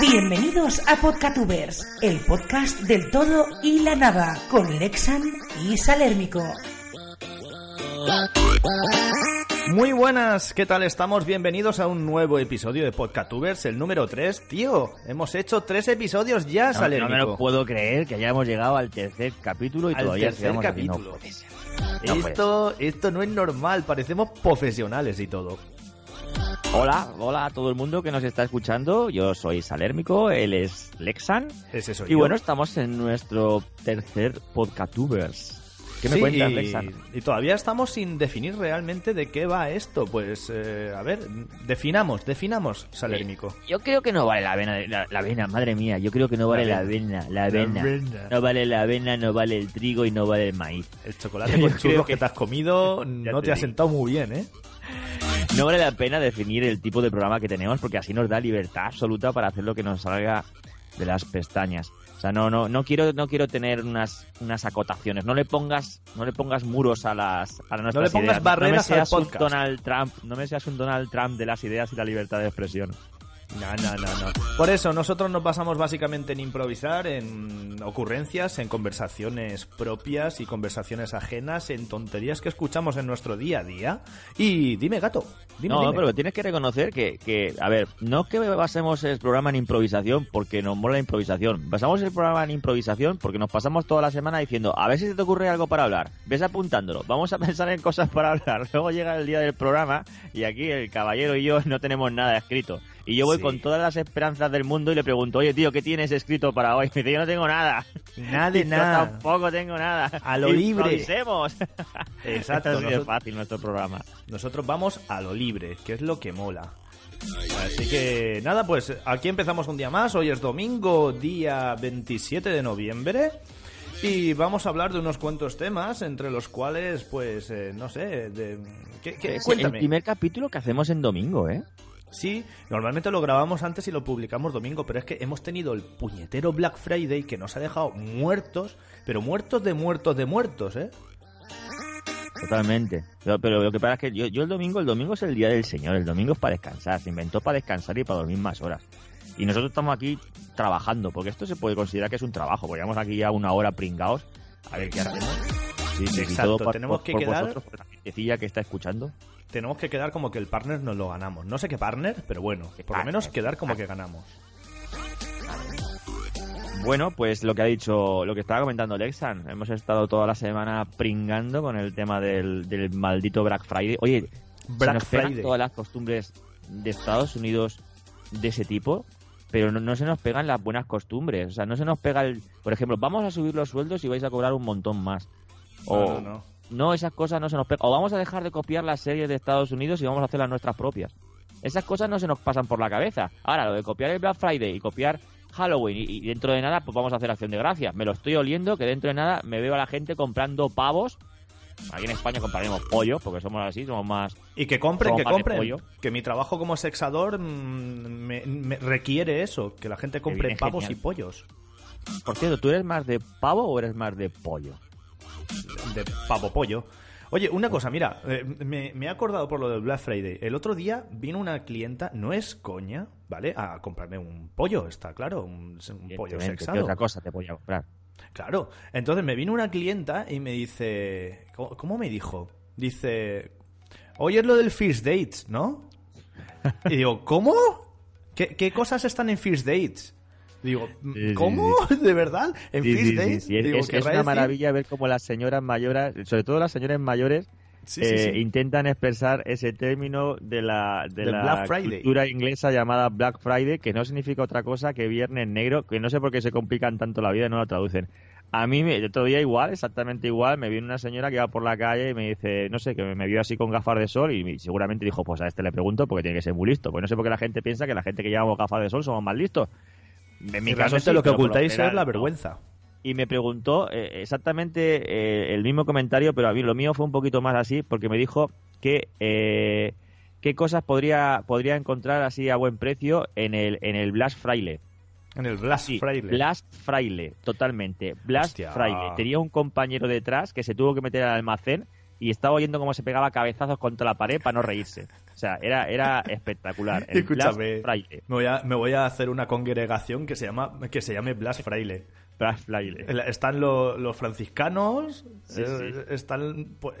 Bienvenidos a Podcatubers, el podcast del todo y la nada, con Lexan y Salérmico. Muy buenas, ¿qué tal estamos? Bienvenidos a un nuevo episodio de Podcatubers, el número 3. Tío, hemos hecho tres episodios ya, No, Salérmico. no me lo puedo creer que hayamos llegado al tercer capítulo y Al todavía tercer sigamos aquí. No capítulo. Esto, esto no es normal, parecemos profesionales y todo. Hola, hola a todo el mundo que nos está escuchando. Yo soy Salérmico, él es Lexan. Es eso. Y bueno, estamos en nuestro tercer Podcatubers. ¿Qué me Sí, cuentas, y, Lexan? y todavía estamos sin definir realmente de qué va esto. Pues, eh, a ver, definamos, definamos, Salérmico. Yo creo que no vale la avena, la, la avena, madre mía. Yo creo que no vale La avena, la avena. No vale la avena, no vale el trigo y no vale el maíz. El chocolate con churros que... que- te has comido no te te ha sentado muy bien, ¿eh? No vale la pena definir el tipo de programa que tenemos porque así nos da libertad absoluta para hacer lo que nos salga de las pestañas. O sea, no, no, no quiero, no quiero tener unas, unas acotaciones. No le pongas, no le pongas muros a las, a nuestras le pongas ideas. barreras no me al seas un. Donald Trump, no me seas un Donald Trump de las ideas y la libertad de expresión. No, no, no, no. Por eso nosotros nos basamos básicamente en improvisar, en ocurrencias, en conversaciones propias y conversaciones ajenas, en tonterías que escuchamos en nuestro día a día. Y dime, gato, dime, no, dime. pero tienes que reconocer que, que, a ver, no es que basemos el programa en improvisación porque nos mola la improvisación. Basamos el programa en improvisación porque nos pasamos toda la semana diciendo, a ver si se te ocurre algo para hablar. Ves apuntándolo. Vamos a pensar en cosas para hablar. Luego llega el día del programa y aquí el caballero y yo no tenemos nada escrito. Y yo voy Sí. con todas las esperanzas del mundo y le pregunto, oye, tío, ¿qué tienes escrito para hoy? Me dice, yo no tengo nada. Nada de Y yo nada. tampoco tengo nada. A lo libre. Improvisemos. Exacto, de nosotros- fácil nuestro programa. Nosotros vamos a lo libre, que es lo que mola. Así que nada, pues aquí empezamos un día más. Hoy es domingo, día 27 de noviembre. Y vamos a hablar de unos cuantos temas, entre los cuales, pues, eh, no sé, de... ¿qué, qué? Es el Cuéntame. primer capítulo que hacemos en domingo, ¿eh? Sí, normalmente lo grabamos antes y lo publicamos domingo, pero es que hemos tenido el puñetero Black Friday que nos ha dejado muertos, pero muertos de muertos de muertos, ¿eh? Totalmente. Pero, pero lo que pasa es que yo, yo el domingo, el domingo es el día del Señor, el domingo es para descansar, se inventó para descansar y para dormir más horas. Y nosotros estamos aquí trabajando, porque esto se puede considerar que es un trabajo, porque llevamos aquí ya una hora pringados, a ver qué hacemos. Sí, sí, Exacto, por- tenemos por- que por quedar- vosotros, por la gentecilla que está escuchando. Tenemos que quedar como que el partner nos lo ganamos. No sé qué partner, pero bueno, por lo menos quedar como que ganamos. Bueno, pues lo que ha dicho, lo que estaba comentando Lexan, hemos estado toda la semana pringando con el tema del, del maldito Black Friday. Oye, Black se nos pegan Friday. todas las costumbres de Estados Unidos de ese tipo, pero no, no se nos pegan las buenas costumbres. O sea, no se nos pega el... Por ejemplo, vamos a subir los sueldos y vais a cobrar un montón más. O, No, no, no. esas cosas no se nos pegan. O vamos a dejar de copiar las series de Estados Unidos y vamos a hacer las nuestras propias. Esas cosas no se nos pasan por la cabeza. Ahora, lo de copiar el Black Friday y copiar Halloween y, y dentro de nada, pues vamos a hacer acción de gracias. Me lo estoy oliendo que dentro de nada me veo a la gente comprando pavos. Aquí en España compraremos pollo, porque somos así, somos más... Y que compren, que compren. pollo. Que mi trabajo como sexador mm, me, me requiere eso, que la gente compre pavos genial. y pollos. Por cierto, ¿tú eres más de pavo o eres más de pollo? De pavo pollo. Oye, una cosa, mira, eh, me, me he acordado por lo del Black Friday. El otro día vino una clienta, no es coña, ¿vale? A comprarme un pollo, está claro, un, un pollo Evidentemente, ¿qué sexado. otra cosa te voy a comprar? Claro. Entonces me vino una clienta y me dice. ¿Cómo, cómo me dijo? Dice. Hoy es lo del First Dates, ¿no? Y digo, ¿cómo? ¿Qué, qué cosas están en First Dates? Digo, ¿cómo? ¿De verdad? ¿En sí, Es, Digo, es- es ¿querrá una maravilla ver cómo las señoras mayores, sobre todo las señoras mayores, Sí, eh, sí. intentan expresar ese término de la, de la cultura inglesa llamada Black Friday, que no significa otra cosa que Viernes Negro, que no sé por qué se complican tanto la vida y no la traducen. A mí me, otro día igual, exactamente igual, me viene una señora que va por la calle y me dice, no sé, que me vio así con gafas de sol y seguramente dijo, pues a este le pregunto porque tiene que ser muy listo. Pues no sé por qué la gente piensa que la gente que llevamos gafas de sol somos más listos. En mi caso lo que ocultáis es la vergüenza. Y me preguntó eh, exactamente eh, el mismo comentario, pero a mí lo mío fue un poquito más así porque me dijo que eh, qué cosas podría podría encontrar así a buen precio en el en el Blast Fraile. En el Blast Fraile. Blast Fraile, totalmente. Blast Fraile. Tenía un compañero detrás que se tuvo que meter al almacén y estaba oyendo cómo se pegaba cabezazos contra la pared para no reírse. Sea, era, era espectacular. Escúchame, Me voy, a, me voy a hacer una congregación que se llama que se llame Blast Fraile. Fraile. Están los franciscanos, eh, están pues,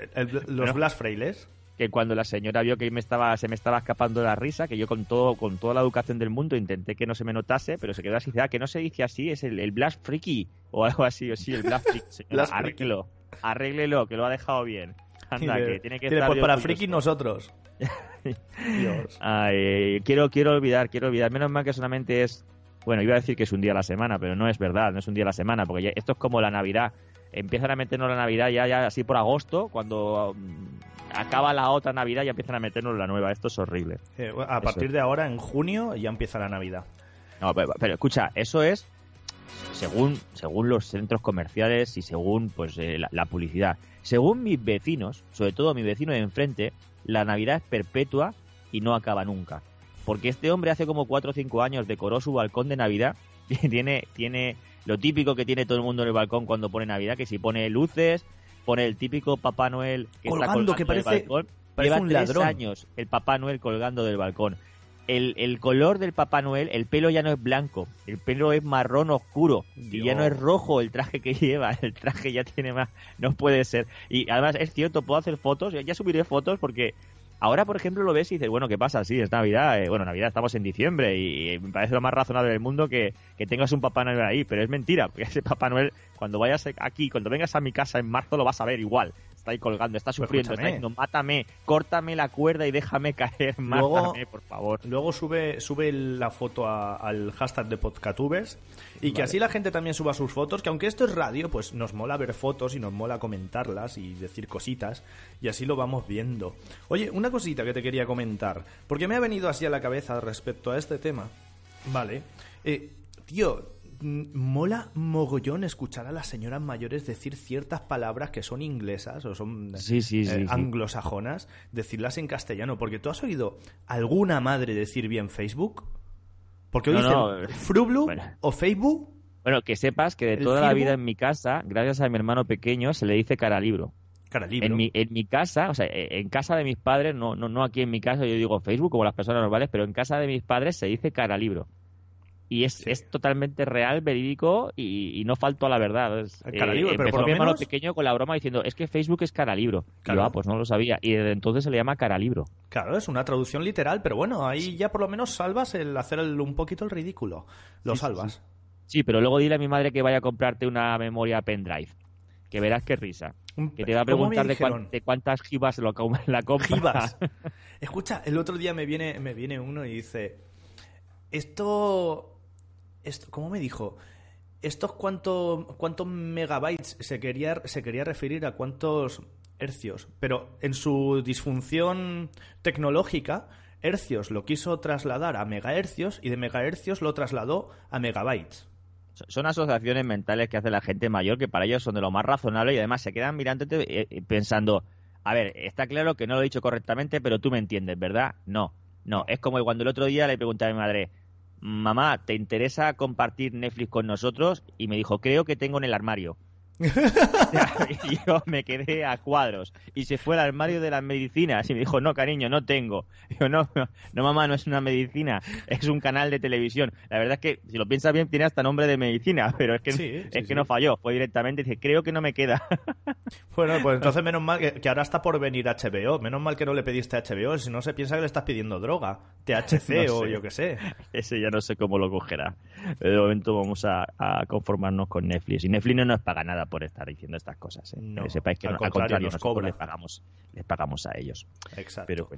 los Blast Frailes que cuando la señora vio que me estaba, se me estaba escapando la risa, que yo con todo, con toda la educación del mundo intenté que no se me notase, pero se quedó así, ah, que no se dice así, es el, el Blast Freaky, o algo así, o sí, el Blast Freaky. arréglelo, arréglelo, que lo ha dejado bien. Anda, que tiene que estar Pues para Freaky nosotros. Dios. Ay, quiero, quiero olvidar, quiero olvidar. Menos mal que solamente es, bueno, iba a decir que es un día a la semana, pero no es verdad, no es un día a la semana, porque esto es como la Navidad empiezan a meternos la Navidad ya, ya así por agosto, cuando mm, acaba la otra Navidad ya empiezan a meternos la nueva. Esto es horrible. Eh, a partir de ahora, en junio, ya empieza la Navidad. No, pero, escucha, eso es según, según los centros comerciales y según pues eh, la, publicidad. Según mis vecinos, sobre todo mi vecino de enfrente, la Navidad es perpetua y no acaba nunca. Porque este hombre hace como 4 o 5 años decoró su balcón de Navidad y tiene, tiene lo típico que tiene todo el mundo en el balcón cuando pone Navidad, que si pone luces, pone el típico Papá Noel que colgando, está colgando que parece, del balcón. Lleva un tres años el Papá Noel colgando del balcón. El, el, color del Papá Noel, el pelo ya no es blanco, el pelo es marrón oscuro y ya no es rojo el traje que lleva, el traje ya tiene más, no puede ser. Y además es cierto, puedo hacer fotos, ya subiré fotos porque Ahora, por ejemplo, lo ves y dices, bueno, ¿qué pasa? Sí, es Navidad. Eh, bueno, Navidad estamos en diciembre y, me parece lo más razonable del mundo que, que, tengas un Papá Noel ahí, pero es mentira, porque ese Papá Noel, cuando vayas aquí, cuando vengas a mi casa en marzo, lo vas a ver igual está ahí colgando, está pues sufriendo, está diciendo, mátame, córtame la cuerda y déjame caer, mátame, por favor. Luego sube, sube la foto al hashtag de Podcatubes y que así la gente también suba sus fotos, que aunque esto es radio, pues nos mola ver fotos y nos mola comentarlas y decir cositas y así lo vamos viendo. Oye, una cosita que te quería comentar, porque me ha venido así a la cabeza respecto a este tema. Vale. Eh, tío, mola mogollón escuchar a las señoras mayores decir ciertas palabras que son inglesas o son eh, anglosajonas, decirlas en castellano. Porque tú has oído alguna madre decir bien Facebook. Porque hoy dicen Frublu o Facebook. Bueno, que sepas que de toda la vida en mi casa, gracias a mi hermano pequeño, se le dice cara libro. Cara libro. En mi, en mi casa, o sea, e, en casa de mis padres, no, no, no aquí en mi casa, yo digo Facebook como las personas normales, pero en casa de mis padres se dice cara libro y es, es totalmente real, verídico y, no falto a la verdad. Es, cara eh, pero por mi hermano pequeño con la broma diciendo, es que Facebook es cara libro. Claro. ah, pues no lo sabía. Y desde entonces se le llama cara libro. Claro, es una traducción literal, pero bueno, ahí ya por lo menos salvas el hacer un poquito el ridículo. Lo salvas. Sí, pero luego dile a mi madre que vaya a comprarte una memoria pendrive. Que verás qué risa. Que te va a preguntar de, cuántas gibas lo, la compra. Escucha, el otro día me viene, me viene uno y dice, esto ¿cómo me dijo? ¿Estos cuántos megabytes se quería, se quería referir a cuántos hercios? Pero en su disfunción tecnológica, hercios lo quiso trasladar a megahercios y de megahercios lo trasladó a megabytes. Son asociaciones mentales que hace la gente mayor que para ellos son de lo más razonable y además se quedan mirándote eh, pensando, a ver, está claro que no lo he dicho correctamente, pero tú me entiendes, ¿verdad? No, no, es como cuando el otro día le pregunté a mi madre, mamá, ¿te interesa compartir Netflix con nosotros? Y me dijo, creo que tengo en el armario. y yo me quedé a cuadros y se fue al armario de las medicinas y me dijo, no, cariño, no tengo. yo, no, no, mamá, no es una medicina, es un canal de televisión. La verdad es que, si lo piensas bien, tiene hasta nombre de medicina, pero es que, es que no falló. Fue directamente, dice, creo que no me queda. bueno, pues entonces menos mal que, ahora está por venir HBO. Menos mal que no le pediste HBO, si no se piensa que le estás pidiendo droga, THC o yo qué sé. Ese ya no sé cómo lo cogerá. De momento vamos a, a conformarnos con Netflix. Y Netflix no nos paga nada por estar diciendo estas cosas. ¿eh? No, que sepáis que al, contrario, nosotros les pagamos, les pagamos a ellos. Exacto. Pero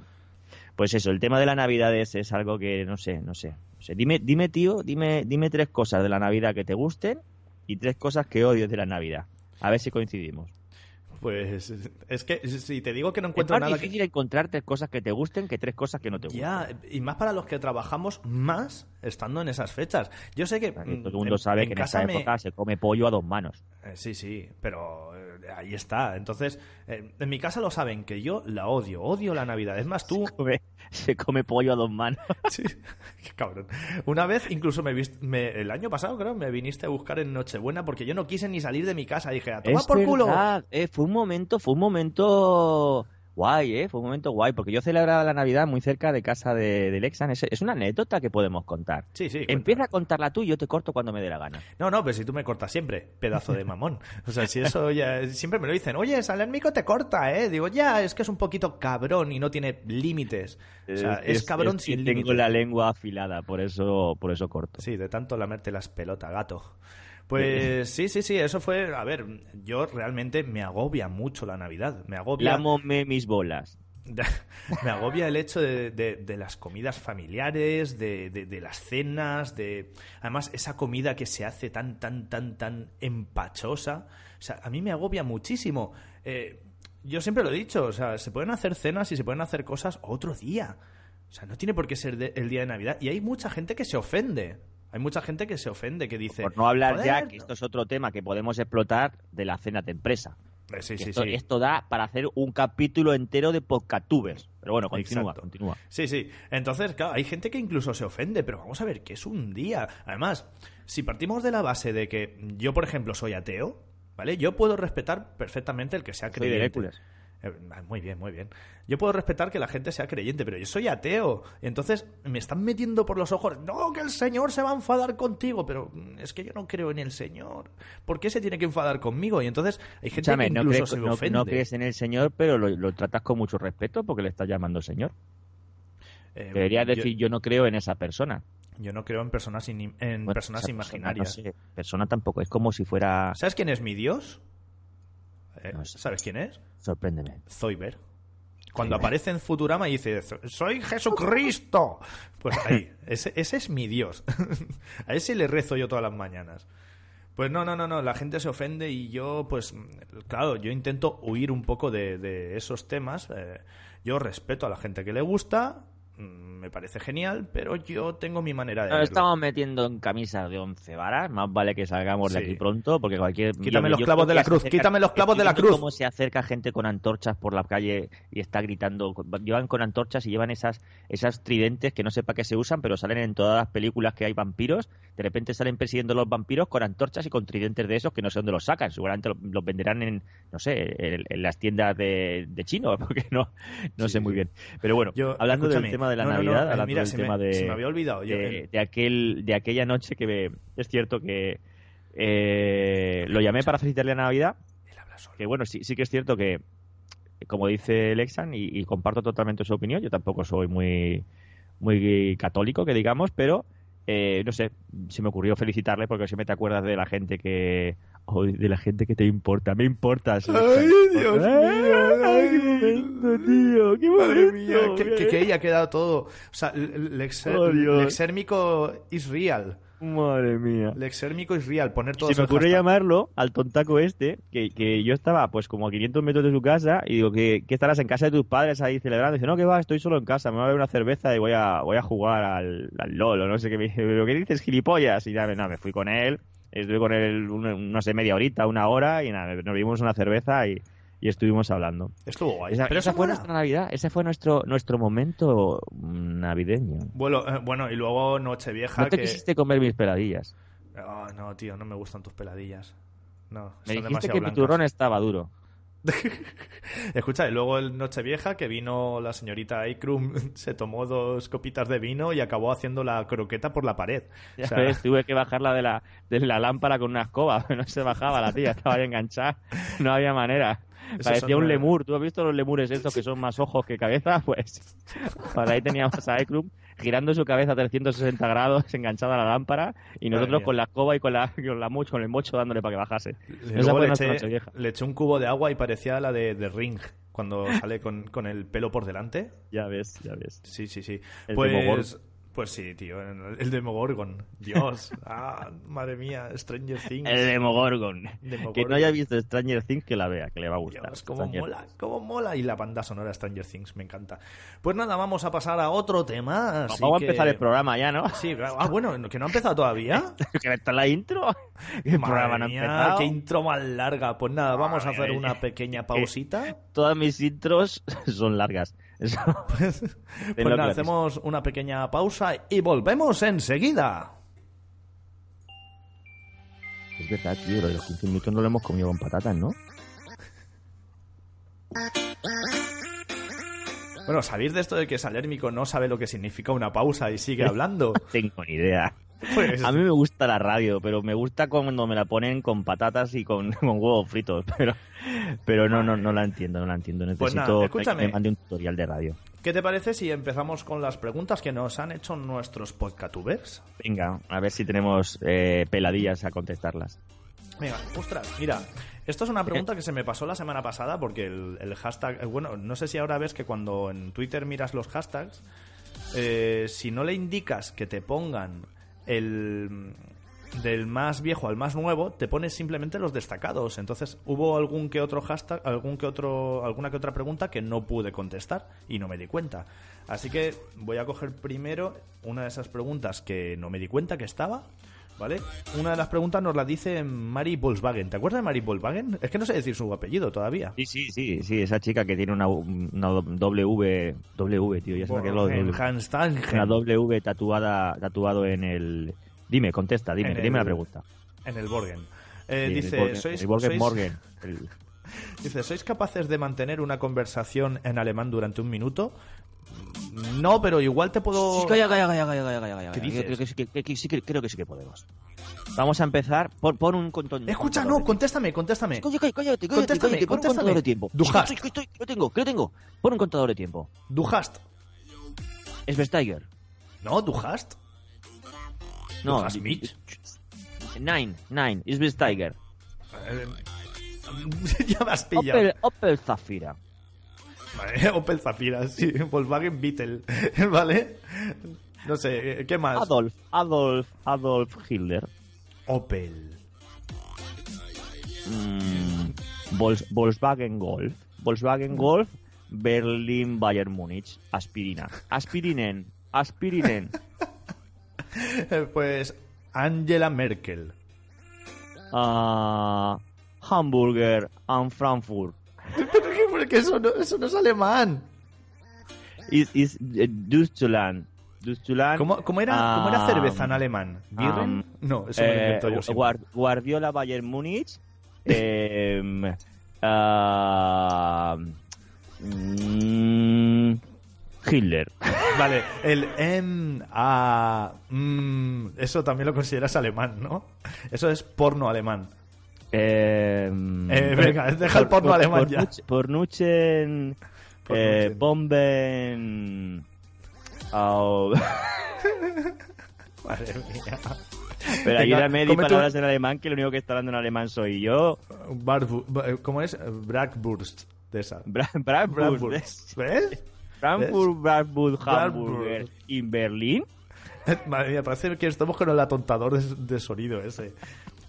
pues eso, el tema de la Navidad es, es algo que no sé, no sé. Dime, dime, tío, dime, dime tres cosas de la Navidad que te gusten y tres cosas que odio de la Navidad. A ver si coincidimos. Pues es que si te digo que no Es encuentro más nada difícil encontrar tres cosas que te gusten que tres cosas que no te que... gusten. Ya, y más para los que trabajamos más estando en esas fechas. Yo sé que... Que mm, todo el mundo en- sabe en que en esa me- época se come pollo a dos manos. Eh, sí, sí, pero eh, ahí está. Entonces, eh, en mi casa lo saben, que yo la odio, odio la Navidad. Es más, tú... Come- se come pollo a dos manos. Sí, qué cabrón. Una vez, incluso me, vist- me- el año pasado, creo, me viniste a buscar en Nochebuena porque yo no quise ni salir de mi casa. Dije, a tomar por culo. eh, fue un momento, fue un momento guay, eh, fue un momento guay, porque yo celebraba la Navidad muy cerca de casa de, de Lexan. Es, es una anécdota que podemos contar. Sí, sí. Empieza a contarla tú y yo te corto cuando me dé la gana. No, no, pero si tú me cortas siempre, pedazo de mamón. O sea, si eso ya. Siempre me lo dicen, oye, Salérmico te corta, ¿eh? Digo, ya, es que es un poquito cabrón y no tiene límites. O sea, es, cabrón sin Tengo límites. la lengua afilada, por eso, por eso corto. Sí, de tanto lamerte las pelotas, gato. Pues sí, sí, sí, eso fue. A ver, yo realmente me agobia mucho la Navidad. Me agobia. Lámome mis bolas. me agobia el hecho de, de- de las comidas familiares, de, de- de las cenas, de además esa comida que se hace tan, tan, tan, tan empachosa. O sea, a mí me agobia muchísimo. Eh, yo siempre lo he dicho, o sea, se pueden hacer cenas y se pueden hacer cosas otro día. O sea, no tiene por qué ser el día de Navidad. Y hay mucha gente que se ofende. Hay mucha gente que se ofende, que dice... Por no hablar ya, "Joder, que esto es otro tema que podemos explotar de la cena de empresa. Eh, Sí, sí, esto, sí. esto da para hacer un capítulo entero de podcastubers. Pero bueno, continúa, Exacto. continúa. Sí, sí. Entonces, claro, hay gente que incluso se ofende, pero vamos a ver, que es un día. Además, si partimos de la base de que yo, por ejemplo, soy ateo, ¿vale? Yo puedo respetar perfectamente el que sea Soy de creyente. Hércules. Eh, Muy bien, muy bien. Yo puedo respetar que la gente sea creyente, pero yo soy ateo. Entonces me están metiendo por los ojos. No, que el Señor se va a enfadar contigo. Pero mm, es que yo no creo en el Señor. ¿Por qué se tiene que enfadar conmigo? Y entonces hay gente que no, incluso crees, se no- ofende. no crees en el Señor, pero lo, lo tratas con mucho respeto porque le estás llamando Señor. Eh, Deberías decir, yo no creo en esa persona. Yo no creo en personas, in- en Bueno, personas imaginarias. Persona, no sé, persona tampoco, es como si fuera... ¿Sabes quién es mi Dios? Eh, No. ¿Sabes quién es? Sorpréndeme. Zoiber. Cuando aparece en Futurama y dice, soy Jesucristo. Pues ahí, ese, ese es mi Dios. A ese le rezo yo todas las mañanas. Pues no, no, no, no, la gente se ofende y yo, pues, claro, yo intento huir un poco de, de esos temas. Eh, yo respeto a la gente que le gusta, me parece genial, pero yo tengo mi manera de Nos estamos metiendo en camisas de once varas, más vale que salgamos de aquí pronto, porque cualquier... Quítame yo- los yo clavos de la cruz, acerca- quítame los clavos de la cruz. cómo se acerca gente con antorchas por la calle y está gritando, llevan con antorchas y llevan esas, esas tridentes que no sé para qué se usan, pero salen en todas las películas que hay vampiros, de repente salen persiguiendo los vampiros con antorchas y con tridentes de esos que no sé dónde los sacan, seguramente los, los venderán en, no sé, en, en las tiendas de, de chino, porque no, no Sí, sé muy bien. Pero bueno, Yo- hablando del tema de la no, no, no, Navidad, eh, hablando mira, del se me- tema de se me había olvidado. Yo- de, de aquel de aquella noche que me- es cierto que eh, lo llamé para felicitarle a Navidad Él habla solo. que bueno sí sí que es cierto que como dice Lexan y, y comparto totalmente su opinión yo tampoco soy muy muy católico que digamos pero eh, no sé se me ocurrió felicitarle porque siempre te acuerdas de la gente que de la gente que te importa me importas. Ay, Dios mío, ay, qué momento tío qué momento Madre mía, que, que, ha quedado todo. O sea, el Oh. Lexérmico is real. Madre mía Lexérmico is real. Poner todo se me ocurre llamarlo al tontaco este, que, que yo estaba pues como a 500 metros de su casa y digo, que ¿qué estarás en casa de tus padres ahí celebrando? Y dice, no, que va, estoy solo en casa, me voy a beber una cerveza y voy a, voy a jugar al, al LOL o no sé qué. ¿pero qué dices, gilipollas? Y ya, no, me fui con él, estuve con él, una- no sé, media horita, una hora y nada, nos bebimos una cerveza y, y estuvimos hablando. Estuvo guay. Esa, Pero esa fue nuestra Navidad, ese fue nuestro, nuestro momento navideño. Bueno, eh, bueno, y luego Nochevieja. No te que... quisiste comer mis peladillas. Ah, no, tío, no me gustan tus peladillas. No, Me son dijiste demasiado que mi blancas. turrón estaba duro. Escucha, y luego el Nochevieja que vino la señorita Ikrum, se tomó dos copitas de vino y acabó haciendo la croqueta por la pared. Ya O sea, ves, tuve que bajarla de la, de la lámpara con una escoba. No se bajaba la tía, estaba ahí enganchada. No había manera. Parecía un lemur. ¿Tú has visto los lemures estos que son más ojos que cabeza? Pues para ahí teníamos a Ekrum girando su cabeza a 360 grados enganchada a la lámpara y nosotros con la escoba y con la, con la mocho, con el mocho dándole para que bajase. Esa fue le eché, Nochevieja. le eché un cubo de agua y parecía la de, de Ring, cuando sale con, con el pelo por delante. Ya ves, ya ves. Sí, sí, sí. El Pues. Pues sí, tío, el Demogorgon. Dios, ah, madre mía, Stranger Things. El Demogorgon. Demogorgon. Que no haya visto Stranger Things, que la vea, que le va a gustar. Dios, cómo Stranger mola, cómo mola. Y la banda sonora Stranger Things, me encanta. Pues nada, vamos a pasar a otro tema. Things. así Vamos a que- empezar el programa ya, ¿no? Sí, ah, bueno, que no ha empezado todavía. que está la intro. El programa no Madre mía, qué intro más larga. Pues nada, vamos a hacer una pequeña pausita. Todas mis intros son largas. Eso. Pues Tenlo nada, hacemos una pequeña pausa y volvemos enseguida. Es verdad, tío, lo de los 15 minutos no lo hemos comido con patatas, ¿no? Bueno, ¿sabéis de esto de que Salérmico no sabe lo que significa una pausa y sigue hablando? Tengo ni idea. Pues, A mí me gusta la radio, pero me gusta cuando me la ponen con patatas y con, con huevos fritos. Pero, pero no, no, no la entiendo, no la entiendo. Pues Necesito nada, que me mande un tutorial de radio. ¿Qué te parece si empezamos con las preguntas que nos han hecho nuestros podcatubers? Venga, a ver si tenemos eh, peladillas a contestarlas. Venga, ostras, mira, esto es una pregunta que se me pasó la semana pasada porque el, el hashtag, eh, bueno, no sé si ahora ves que cuando en Twitter miras los hashtags, eh, si no le indicas que te pongan el del más viejo al más nuevo, te pones simplemente los destacados. Entonces hubo algún que otro hashtag, algún que otro, alguna que otra pregunta que no pude contestar y no me di cuenta. Así que voy a coger primero una de esas preguntas que no me di cuenta que estaba. ¿Vale? Una de las preguntas nos la dice Mari Volkswagen. ¿Te acuerdas de Mari Volkswagen? Es que no sé decir su apellido todavía. Sí, sí, sí, sí, esa chica que tiene una, una W, W, tío, ya ha quedado lo de- una W tatuada, tatuado en el... Dime, contesta, dime, dime la pregunta. En el Borgen. Eh, Sí, dice, el Borgen- ¿sois, el Borgen sois- Morgen. El- dice, ¿sois capaces de mantener una conversación en alemán durante un minuto? No, pero igual te puedo... Calla, calla, calla, calla, calla, calla, calla. ¿Qué Creo dices? que sí que- que- sí creo que sí que podemos. Vamos a empezar. Pon, pon un contón. Escucha, no, contéstame, contéstame. Cállate, cállate, cállate, Contéstame, pon un contador de tiempo. Du Sí, hast. que estoy- que estoy- que lo tengo, lo tengo. Pon un contador de tiempo. Du hast. Svesteiger. No, du hast. No, Du hast mich. Nine, nine, Svesteiger. Eh, ya me has pillado. Opel, Opel Zafira. Vale, Opel Zafira, sí. Volkswagen Beetle. ¿Vale? No sé, ¿qué más? Adolf, Adolf, Adolf Hitler. Opel. Mm, Vols- Volkswagen Golf. Volkswagen Golf, Berlin, Bayern Múnich. Aspirina. Aspirinen. Aspirinen. Pues Angela Merkel. Ah, hamburger and Frankfurt. Porque eso no, eso no es alemán. Is, is eh. ¿Cómo, cómo era, ¿Cómo era Ah, cerveza en alemán? ¿Birren? am, no, eso me lo eh, invento yo Guardiola Bayern Múnich. em, ah, mm, Hitler. Vale, el M, A, mm, eso también lo consideras alemán, ¿no? Eso es porno alemán. Em, Eh, venga, deja el porno alemán ya. Pornuchen. Eh, bomben. Madre mía. Pero ayúdame, di en alemán, que lo único que está hablando en alemán soy yo. Barbu- ¿Cómo es? Bratwurst. De esa. Bra Bratwurst. Bratwurst. ¿Ves? Frankfurt. Hamburger. ¿In Berlín? Madre mía, parece que estamos con el atontador de, de sonido ese.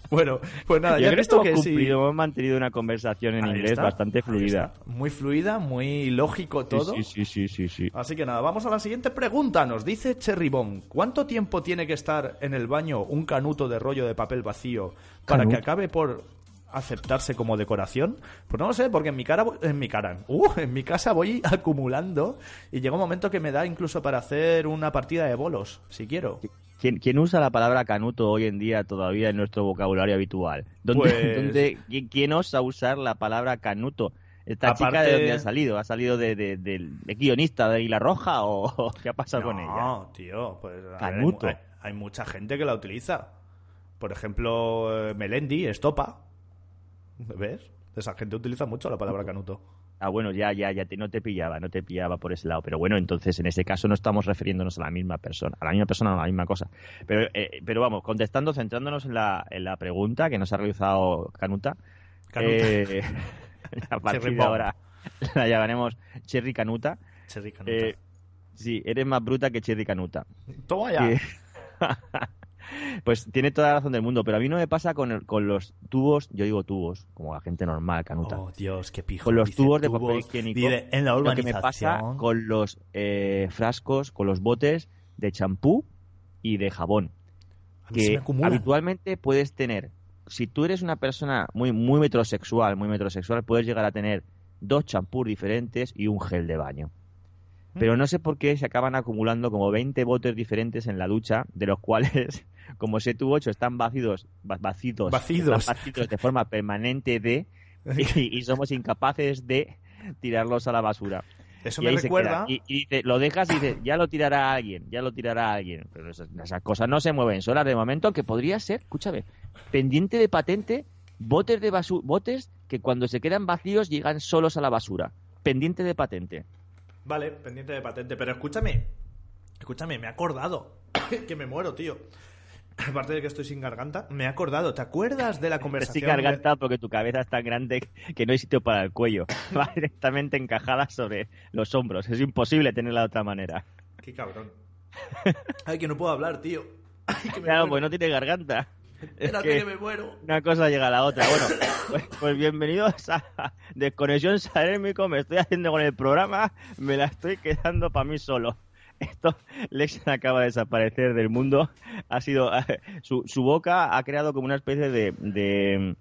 Bueno, pues nada, Yo ya creo que que sí. cumplido, hemos mantenido una conversación en Ahí inglés está, bastante fluida. Muy fluida, muy lógico todo. Sí, sí, sí, sí, sí. Así que nada, vamos a la siguiente pregunta. Nos dice Cherry Bomb, ¿cuánto tiempo tiene que estar en el baño un canuto de rollo de papel vacío para que acabe por aceptarse como decoración? Pues no lo sé, porque en mi cara, en mi cara, uh, en mi casa voy acumulando y llega un momento que me da incluso para hacer una partida de bolos, si quiero. ¿Quién, quién usa la palabra canuto hoy en día todavía en nuestro vocabulario habitual? ¿Dónde, Pues- dónde- quién, quién osa usar la palabra canuto? ¿Esta chica Aparte- de dónde ha salido? ¿Ha salido de, de- guionista de Isla Roja o qué ha pasado con ella? No, tío, pues a ver, hay, Canuto. hay- hay mucha gente que la utiliza. Por ejemplo, eh, Melendi, Estopa. ¿Ves? Esa gente utiliza mucho la palabra canuto. Ah, bueno, ya, ya, ya, te- no te pillaba, no te pillaba por ese lado. Pero bueno, entonces en ese caso no estamos refiriéndonos a la misma persona, a la misma persona, no a la misma cosa. Pero, eh, pero vamos, contestando, centrándonos en la, en la pregunta que nos ha realizado Canuta. Canuta. eh, a partir de ahora la llamaremos Cherry Canuta. Cherry canuta. Eh, Sí, eres más bruta que Cherry Canuta. Toma ya. Pues tiene toda la razón del mundo, pero a mí no me pasa con, el- con los tubos, yo digo tubos, como la gente normal, Canuta. Oh, Dios, qué pijo. con los Dice tubos de tubos, papel higiénico. En la lo que urbanización. me pasa con los eh, frascos, con los botes de champú y de jabón. A mí se me que acumulan. habitualmente puedes tener, si tú eres una persona muy, muy metrosexual, muy metrosexual, puedes llegar a tener dos champús diferentes y un gel de baño. Pero no sé por qué se acaban acumulando como 20 botes diferentes en la ducha, de los cuales, como 7 u 8 están vacíos, va- vacidos, Vacidos. están vacíos de forma permanente de, y, y somos incapaces de tirarlos a la basura. Eso Y me recuerda. Y, y dice, lo dejas y dices, ya lo tirará alguien, ya lo tirará alguien. Pero esas, esas cosas no se mueven solas de momento, que podría ser, escúchame, pendiente de patente, botes de basu botes que cuando se quedan vacíos llegan solos a la basura. Pendiente de patente. Vale, pendiente de patente. Pero escúchame. Escúchame, me he acordado. que me muero, tío. Aparte de que estoy sin garganta, me he acordado. ¿Te acuerdas de la conversación? de- garganta porque tu cabeza es tan grande que no hay sitio para el cuello. Va directamente encajada sobre los hombros. Es imposible tenerla de otra manera. Qué cabrón. Ay, que no puedo hablar, tío. Ay, que me Claro, muero. pues no tiene garganta. Espérate que- que me muero. Una cosa llega a la otra. Bueno, pues, pues bienvenidos a Desconexión Salérmico. Me estoy haciendo con el programa. Me la estoy quedando para mí solo. Esto, Lexan acaba de desaparecer del mundo. Ha sido. Su, su boca ha creado como una especie de. de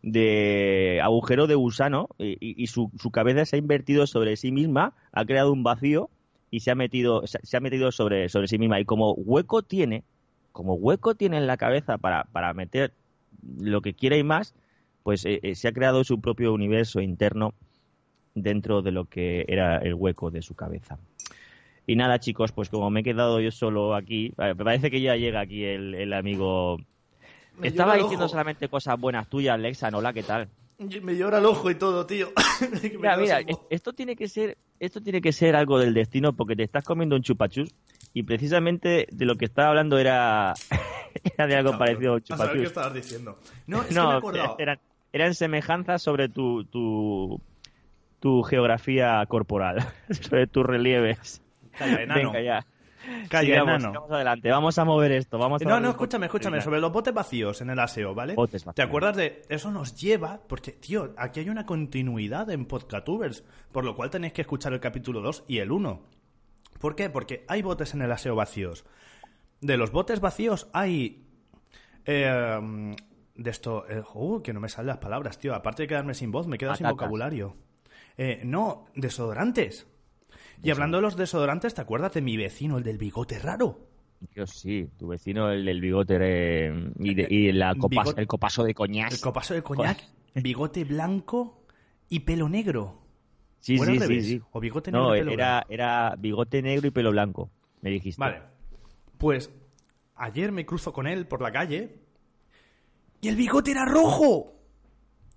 de agujero de gusano y, y- su, su cabeza se ha invertido sobre sí misma, ha creado un vacío y se ha metido, se, se ha metido sobre, sobre sí misma. Y como hueco tiene, como hueco tiene en la cabeza para, para meter lo que quiera y más, pues eh, eh, se ha creado su propio universo interno dentro de lo que era el hueco de su cabeza. Y nada, chicos, pues como me he quedado yo solo aquí, eh, me parece que ya llega aquí el, el amigo. Me Estaba diciendo solamente cosas buenas tuyas, Lexa, hola, ¿qué tal? Me llora el ojo y todo, tío. Mira, mira, esto tiene que ser, esto tiene que ser algo del destino porque te estás comiendo un chupachus y precisamente de lo que estaba hablando era, era de algo parecido a un A saber qué chupachus. estabas diciendo. No, es que me he No, acordado. eran, eran semejanzas sobre tu, tu, tu geografía corporal, sobre tus relieves. Calla, enano. Venga, ya. Calla, enano. sigamos adelante, vamos a mover esto. Vamos a No, no, escúchame, escúchame. Sobre los botes vacíos en el aseo, ¿vale? Botes ¿Te vacíos. acuerdas de eso? Nos lleva, porque, tío, aquí hay una continuidad en Podcatubers, por lo cual tenéis que escuchar el capítulo 2 y el 1. ¿Por qué? Porque hay botes en el aseo vacíos. De los botes vacíos hay. eh, de esto. eh, uh, que no me salen las palabras, tío. Aparte de quedarme sin voz, me quedo sin vocabulario. Eh, no, desodorantes. Y hablando de los desodorantes, ¿te acuerdas de mi vecino, el del bigote raro? Yo sí, tu vecino, el del bigote eh, y, de- y la copas- Bigote- el copaso de coñac. El copazo de coñac, bigote blanco y pelo negro. Sí, ¿O era sí, sí. ¿O bigote negro No, y pelo era, era bigote negro y pelo blanco, me dijiste. Vale. Pues ayer me cruzo con él por la calle y el bigote era rojo.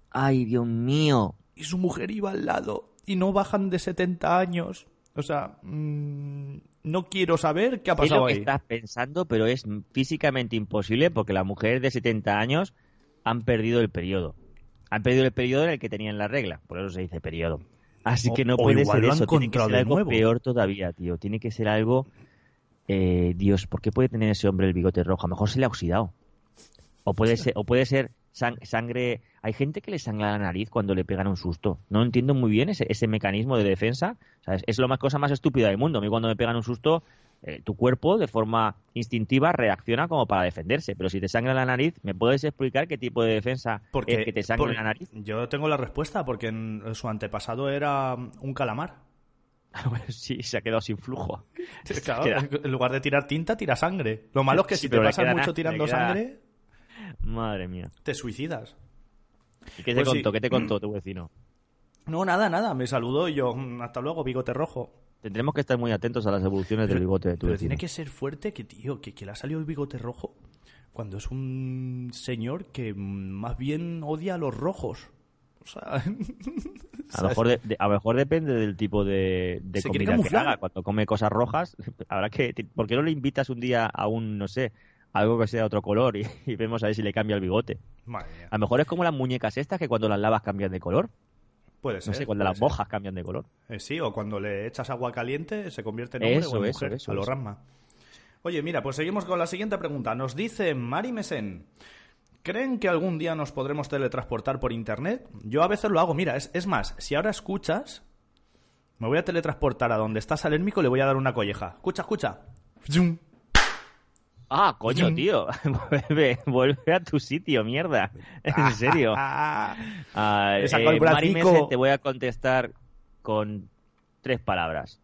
Ay, Dios mío. Y su mujer iba al lado y no bajan de 70 años. O sea, mm, no quiero saber qué ha Es lo pasado que ahí. estás pensando, pero es físicamente imposible porque las mujeres de 70 años han perdido el periodo. Han perdido el periodo en el que tenían la regla, por eso se dice periodo. Así O- que no puede ser eso, tiene que ser algo nuevo. peor todavía, tío. Tiene que ser algo... eh, Dios, ¿por qué puede tener ese hombre el bigote rojo? A lo mejor se le ha oxidado. O puede ser, o puede ser sang- sangre... Hay gente que le sangra la nariz cuando le pegan un susto. No entiendo muy bien ese, ese mecanismo de defensa. O sea, es, es la más cosa más estúpida del mundo. A mí cuando me pegan un susto, eh, tu cuerpo de forma instintiva reacciona como para defenderse. Pero si te sangra la nariz, ¿me puedes explicar qué tipo de defensa Porque, es que te sangre por- la nariz? Yo tengo la respuesta porque en su antepasado era un calamar. sí, se ha quedado sin flujo. Claro, en lugar de tirar tinta, tira sangre. Lo malo es que Sí, si te pasas mucho tirando sangre, Madre mía. te suicidas. ¿Y qué te Pues sí. contó? ¿Qué te contó tu vecino? No, nada, nada. Me saludó y yo, "Mm, hasta luego, bigote rojo. Tendremos que estar muy atentos a las evoluciones del bigote de tu pero vecino. tiene que ser fuerte que, tío, que, que le ha salido el bigote rojo cuando es un señor que mm, más bien odia a los rojos. O sea, A lo, mejor de- de- a lo mejor depende del tipo de, de comida que haga. Cuando come cosas rojas, habrá que. ¿Por qué no le invitas un día a un, no sé, algo que sea de otro color y, y vemos a ver si le cambia el bigote? Madre mía. A lo mejor es como las muñecas estas que cuando las lavas cambian de color. Puede No ser. sé, cuando las ser. mojas cambian de color. Eh, sí, o cuando le echas agua caliente se convierte en hombre Eso, o en mujer, eso, a lo. Rasma. Oye, mira, pues seguimos con la siguiente pregunta. Nos dice Mari Mesen. ¿Creen que algún día nos podremos teletransportar por internet? Yo a veces lo hago. Mira, es, es más, si ahora escuchas, me voy a teletransportar a donde está Salérmico y le voy a dar una colleja. Escucha, escucha. Zum. Ah, coño, tío. vuelve, vuelve a tu sitio, mierda. En serio. Ah, Mari bracico. Mesen, te voy a contestar con tres palabras.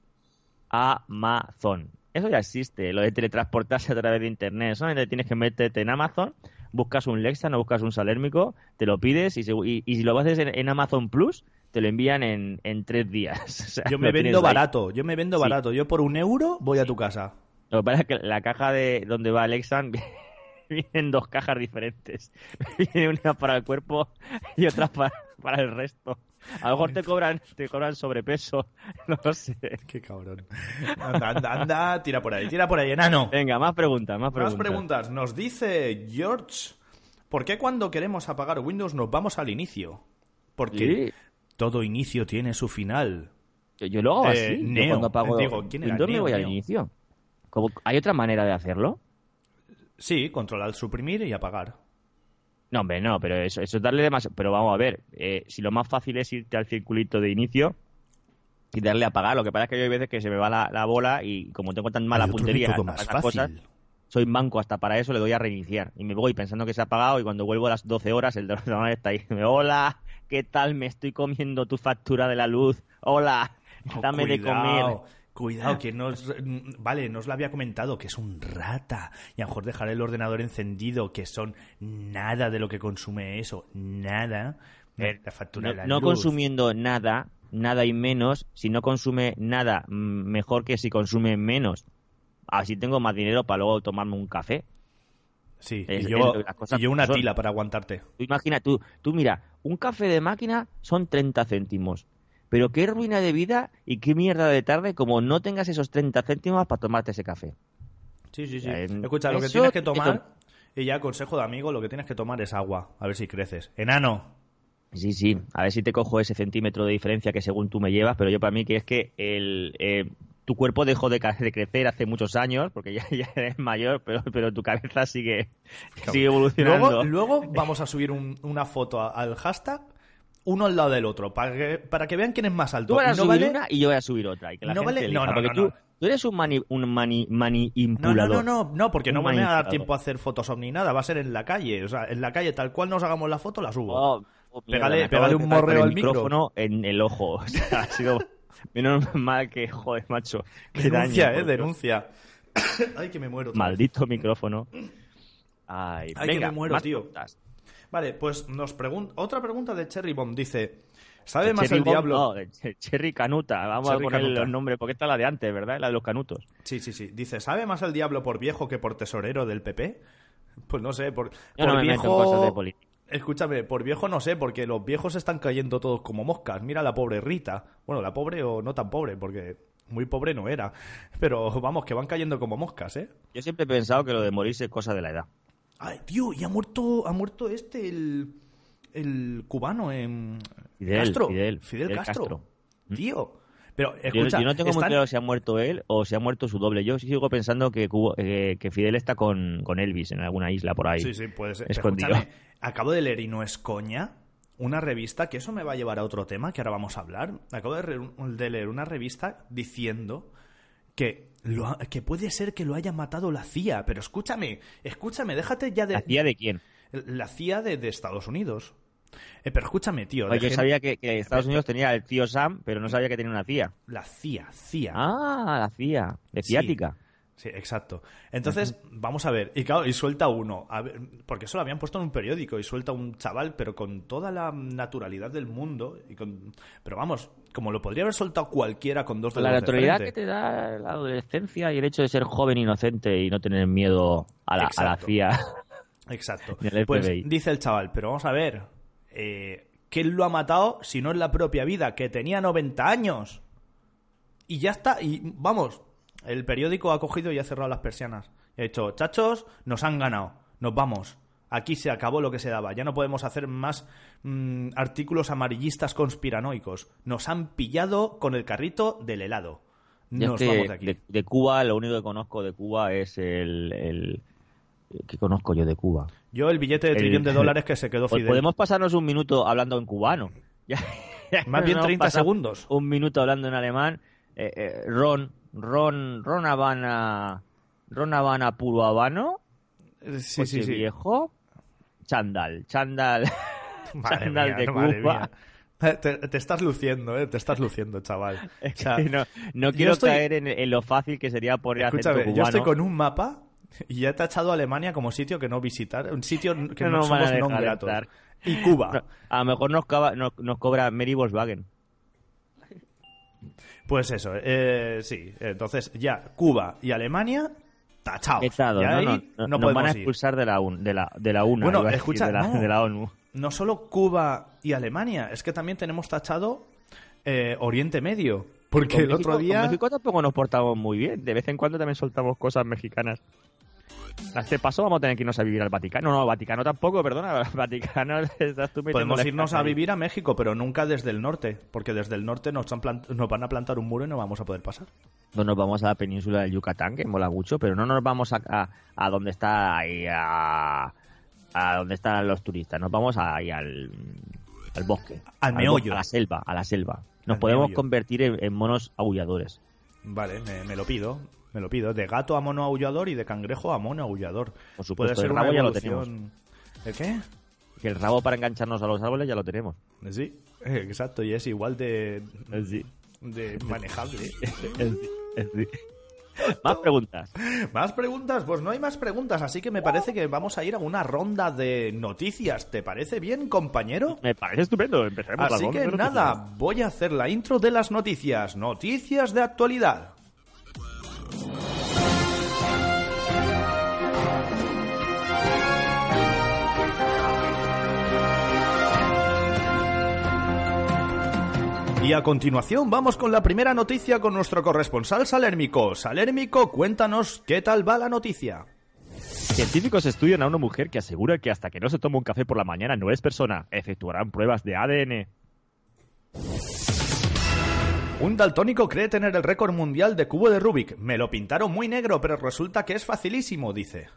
Amazon. Eso ya existe, lo de teletransportarse a través de internet. Solamente tienes que meterte en Amazon, buscas un Lexan o buscas un Salérmico, te lo pides y, se- y- y si lo haces en, en Amazon Plus, te lo envían en, en tres días. O sea, yo me vendo barato, yo me vendo barato. Yo por un euro voy a tu casa. Lo que pasa es que la caja de donde va Lexan vienen dos cajas diferentes. Viene una para el cuerpo y otra para, para el resto. A lo mejor te cobran, te cobran sobrepeso. No lo sé. Qué cabrón. Anda, anda, anda, tira por ahí, tira por ahí, enano. Venga, más preguntas, más Más preguntas. preguntas. Nos dice George, ¿por qué cuando queremos apagar Windows nos vamos al inicio? Porque Sí. todo inicio tiene su final. Yo, yo lo hago Eh, así. Yo Neo. cuando apago Digo, ¿quién? Windows me Neo, voy al inicio. ¿Hay otra manera de hacerlo? Sí, controlar, suprimir y apagar. No, hombre, no, pero eso, eso es darle demasiado. Pero vamos a ver, eh, si lo más fácil es irte al circulito de inicio y darle a apagar, lo que pasa es que yo hay veces que se me va la, la bola y como tengo tan mala puntería, esas cosas, soy manco hasta para eso, le doy a reiniciar. Y me voy pensando que se ha apagado y cuando vuelvo a las 12 horas el ordenador está ahí. Hola, ¿qué tal? Me estoy comiendo tu factura de la luz. Hola, Oh, dame de comer. Cuidado, Cuidado, que nos... Vale, nos lo había comentado, que es un rata. Y a lo mejor dejar el ordenador encendido, que son nada de lo que consume eso. Nada. Eh, La factura No, de la no luz. consumiendo nada, nada y menos, si no consume nada, mejor que si consume menos. Así tengo más dinero para luego tomarme un café. Sí, Es- y yo, y una son. tila para aguantarte. Tú imagina, tú, tú mira, un café de máquina son 30 céntimos. Pero qué ruina de vida y qué mierda de tarde como no tengas esos 30 céntimos para tomarte ese café. Sí, sí, sí. Eh, Escucha, lo que tienes que tomar, to- y ya consejo de amigo, lo que tienes que tomar es agua. A ver si creces. Enano. Sí, sí, a ver si te cojo ese centímetro de diferencia que según tú me llevas, pero yo para mí que es que el, eh, tu cuerpo dejó de, crecer hace muchos años, porque ya, ya eres mayor, pero, pero tu cabeza sigue, sigue evolucionando. Luego, luego vamos a subir un- una foto al hashtag, uno al lado del otro, para que, para que vean quién es más alto. Tú vas a Y no subir vale- una y yo voy a subir otra. Y que la No gente vale- elija, no, no, porque no, tú, eres un mani, un mani, No, no, no, no, no, porque no me va a dar tiempo a hacer Photoshop ni nada, va a ser en la calle. O sea, en la calle, tal cual nos hagamos la foto, la subo. Oh, oh, mierda, Pégale- un morreo al micro. micrófono en el ojo. O sea, ha sido menos mal que, joder, macho. qué denuncia, daño, eh, denuncia. Ay, que me muero. Maldito micrófono. Ay, Ay, que me muero, más tío. Vale, pues nos pregunta otra pregunta de Cherry Bomb. Dice, ¿sabe más Cherry el Bomb, diablo? no, de Ch- Cherry Canuta. Vamos Cherry a poner Canuta. los nombres, porque esta es la de antes, ¿verdad? La de los canutos. Sí, sí, sí. Dice, ¿sabe más el diablo por viejo que por tesorero del PP? Pues no sé, por, Yo por no me viejo... meto en cosas de política. Escúchame, por viejo no sé, porque los viejos están cayendo todos como moscas. Mira la pobre Rita. Bueno, la pobre o no tan pobre, porque muy pobre no era. Pero vamos, que van cayendo como moscas, ¿eh? Yo siempre he pensado que lo de morirse es cosa de la edad. Ay, tío, y ha muerto, ha muerto este, el, el cubano en Fidel, Castro. Fidel, Fidel, Fidel Castro. Castro. Tío. Pero Yo, escucha, yo no tengo muy están- claro si ha muerto él o si ha muerto su doble. Yo sigo pensando que, eh, que Fidel está con, con Elvis en alguna isla por ahí. Sí, sí, puede ser. Escondido. acabo de leer y no es coña una revista, que eso me va a llevar a otro tema que ahora vamos a hablar. Acabo de leer una revista diciendo que, lo ha- que puede ser que lo haya matado la CIA. Pero escúchame, escúchame, déjate ya de... ¿La CIA de quién? La CIA de, de Estados Unidos. Eh, pero escúchame, tío. yo gente- sabía que, que Estados Unidos tenía el tío Sam, pero no sabía que tenía una CIA. La CIA, CIA. Ah, la CIA, de ciática. Sí, exacto. Entonces, vamos a ver. Y claro, y suelta uno. A ver, porque eso lo habían puesto en un periódico y suelta un chaval, pero con toda la naturalidad del mundo. Y con... Pero vamos, como lo podría haber soltado cualquiera con dos dedos La naturalidad que te da la adolescencia y el hecho de ser joven, inocente y no tener miedo a la, a la Exacto. CIA. Exacto. Pues dice el chaval, pero vamos a ver. Eh, ¿Quién lo ha matado si no es la propia vida? Que tenía 90 años. Y ya está. Y vamos, el periódico ha cogido y ha cerrado las persianas. Y ha dicho, chachos, nos han ganado. Nos vamos. Aquí se acabó lo que se daba. Ya no podemos hacer más mm, artículos amarillistas conspiranoicos. Nos han pillado con el carrito del helado. Nos es que vamos de aquí. de, de Cuba, lo único que conozco de Cuba es el... el ¿Qué conozco yo de Cuba? Yo el billete de el- trillón de dólares que se quedó Pues Fidel. Podemos pasarnos un minuto hablando en cubano. Más bien nos 30 pasamos segundos. Un minuto hablando en alemán. Eh, eh, Ron, Ron, Ron Habana, Ron Habana puro habano. Eh, Sí, sí, sí. viejo. Chandal, chandal, Madre chandal mía, de madre Cuba. mía. Te, te estás luciendo, ¿eh? Te estás luciendo, chaval. O sea, no, no quiero estoy- caer en, en lo fácil que sería poner acento Escúchame, cubano. yo estoy con un mapa y ya he tachado a Alemania como sitio que no visitar, un sitio que No no, somos dejar gratos. Y Cuba. No, a lo mejor nos, cobra- nos, nos cobra Mary Volkswagen. Pues eso, eh, sí. Entonces, ya Cuba y Alemania, tachados. Echado, Ya no, ahí no, no no, nos podemos van a ir. expulsar de la, un- de la, de la UNA. Bueno, iba a decir, escucha, de la, no. de la ONU. No solo Cuba y Alemania, es que también tenemos tachado eh, Oriente Medio. Porque Con el México- otro día... Con México tampoco nos portamos muy bien. De vez en cuando también soltamos cosas mexicanas. A este paso vamos a tener que irnos a vivir al Vaticano. No, Vaticano tampoco, perdona. Vaticano estás tú Podemos irnos a vivir a México, pero nunca desde el norte, porque desde el norte nos, han nos van a plantar un muro y no vamos a poder pasar. No nos vamos a la península del Yucatán, que mola mucho, pero no nos vamos a, a, a donde está ahí, a, a donde están los turistas. Nos vamos ahí al, al bosque. Al bo- meollo. A la selva, a la selva. Nos Al podemos meollo. convertir en, en monos aulladores. Vale, me, me lo pido, me lo pido. De gato a mono aullador y de cangrejo a mono aullador. Por supuesto, Puede ser el una rabo ya lo ¿El qué? Que el rabo para engancharnos a los árboles ya lo tenemos. Sí, eh, exacto, y es igual de, Sí. de manejable. Más preguntas. ¿Más preguntas? Pues no hay más preguntas, así que me parece que vamos a ir a una ronda de noticias. ¿Te parece bien, compañero? Me parece estupendo. Empezaremos la Así ronda que nada, voy a hacer la intro de las noticias. Noticias de actualidad. Y a continuación vamos con la primera noticia con nuestro corresponsal Salérmico. Salérmico, cuéntanos qué tal va la noticia. Científicos estudian a una mujer que asegura que hasta que no se toma un café por la mañana no es persona. Efectuarán pruebas de ADN. Un daltónico cree tener el récord mundial de cubo de Rubik. Me lo pintaron muy negro, pero resulta que es facilísimo, dice.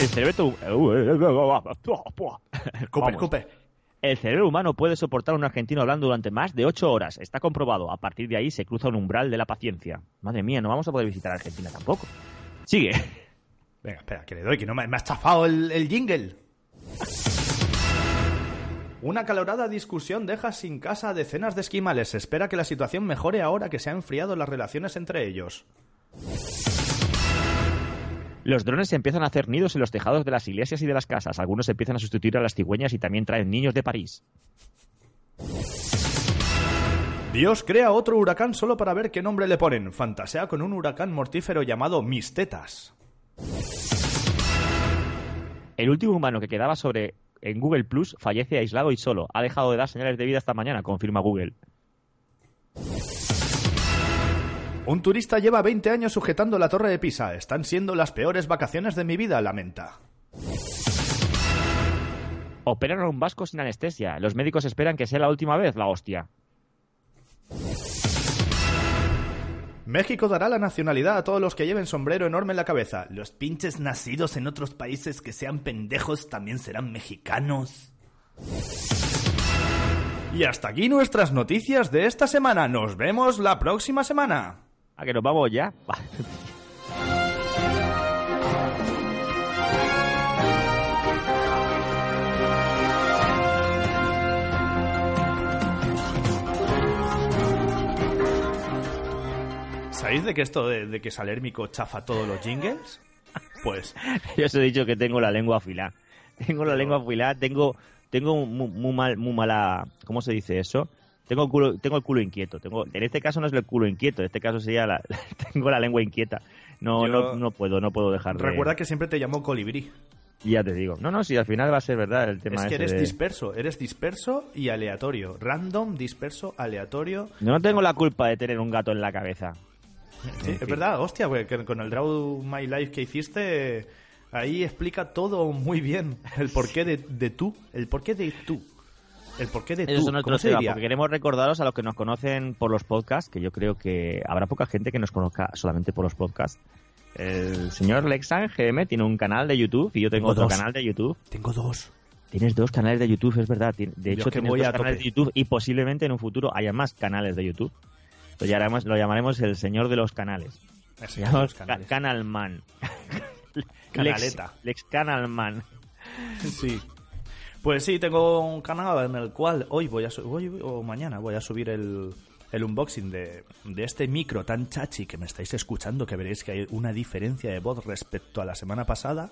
El cerebro... Escupe, Vamos. escupe. El cerebro humano puede soportar a un argentino hablando durante más de 8 horas. Está comprobado. A partir de ahí se cruza un umbral de la paciencia. Madre mía, no vamos a poder visitar Argentina tampoco. Sigue. Venga, espera, que le doy, que no me, me ha estafado el, el jingle. Una acalorada discusión deja sin casa a decenas de esquimales. Se espera que la situación mejore ahora que se han enfriado las relaciones entre ellos. Los drones empiezan a hacer nidos en los tejados de las iglesias y de las casas. Algunos empiezan a sustituir a las cigüeñas y también traen niños de París. Dios crea otro huracán solo para ver qué nombre le ponen. Fantasea con un huracán mortífero llamado Mis Tetas. El último humano que quedaba sobre en Google Plus fallece aislado y solo. Ha dejado de dar señales de vida esta mañana, confirma Google. Un turista lleva 20 años sujetando la torre de Pisa. Están siendo las peores vacaciones de mi vida, lamenta. Operan a un vasco sin anestesia. Los médicos esperan que sea la última vez, la hostia. México dará la nacionalidad a todos los que lleven sombrero enorme en la cabeza. Los pinches nacidos en otros países que sean pendejos también serán mexicanos. Y hasta aquí nuestras noticias de esta semana. Nos vemos la próxima semana. ¿A que nos vamos ya? ¿Sabéis de que esto de, de que Salérmico chafa todos los jingles? Pues Yo os he dicho que tengo la lengua afilada. Tengo la lengua afilada, tengo, tengo muy, muy mal, muy mala, ¿cómo se dice eso? Tengo el culo, tengo el culo inquieto. Tengo, en este caso no es el culo inquieto, en este caso sería la, tengo la lengua inquieta. No, Yo- no, no puedo, no puedo dejar de. recuerda que siempre te llamo colibrí. Ya te digo. No, no, si al final va a ser verdad el tema Es que ese eres de- disperso, eres disperso y aleatorio. Random, disperso, aleatorio. Yo no tengo la culpa de tener un gato en la cabeza. Sí, es verdad, hostia, güey, que con el Draw My Life que hiciste Ahí explica todo muy bien. El porqué de, de tú. El porqué de tú. El porqué de tú. Eso es otro ¿Cómo se tema, diría? porque queremos recordaros a los que nos conocen por los podcasts, que yo creo que habrá poca gente que nos conozca solamente por los podcasts. El señor Lexan GM tiene un canal de YouTube y yo tengo, Tengo otro dos. canal de YouTube. Tengo dos. Tienes dos canales de YouTube, es verdad. De hecho, que tienes voy dos a canales tope. de YouTube y posiblemente en un futuro haya más canales de YouTube. Lo llamaremos, lo llamaremos el señor de los canales. Se llama. Canalman. Canaleta. Lex, Lex Canalman. Sí. Pues sí, tengo un canal en el cual hoy voy a hoy o mañana voy a subir el, el unboxing de, de este micro tan chachi que me estáis escuchando, que veréis que hay una diferencia de voz respecto a la semana pasada,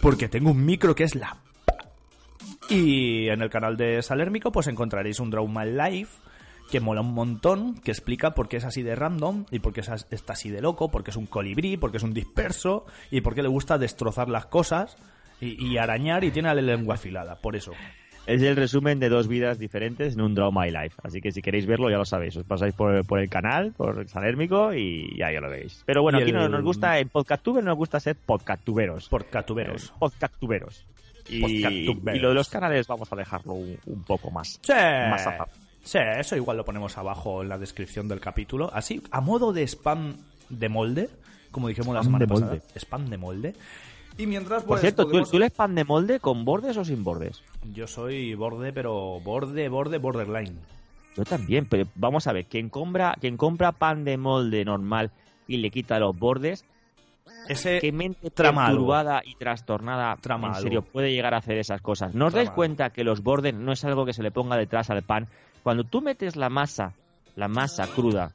porque tengo un micro que es la... Y en el canal de Salérmico pues encontraréis un Draw My Life que mola un montón, que explica por qué es así de random y por qué está así de loco, porque es un colibrí, porque es un disperso y por qué le gusta destrozar las cosas y, y arañar y tiene la lengua afilada, por eso. Es el resumen de dos vidas diferentes en un Draw My Life. Así que si queréis verlo, ya lo sabéis. Os pasáis por, por el canal, por Salérmico y ya, ya lo veis. Pero bueno, Y aquí el- no nos gusta, en Podcasttuber nos gusta ser podcasttuberos. Por catuberos. Eh, Podcasttuberos. Y, Podcasttuberos. y lo de los canales vamos a dejarlo un, un poco más. Sí. Más aparte. Sí, eso igual lo ponemos abajo en la descripción del capítulo. Así, a modo de spam de molde, como dijimos la semana pasada. molde. Spam de molde. Y mientras, Por pues, cierto, ¿tú, podemos- ¿tú eres pan de molde con bordes o sin bordes? Yo soy borde, pero borde, borde, borderline. Yo también, pero vamos a ver, quien compra, quien compra pan de molde normal y le quita los bordes, Ese ¿qué mente perturbada y trastornada Trama en serio puede llegar a hacer esas cosas? ¿No os dais cuenta que los bordes no es algo que se le ponga detrás al pan? Cuando tú metes la masa, la masa cruda,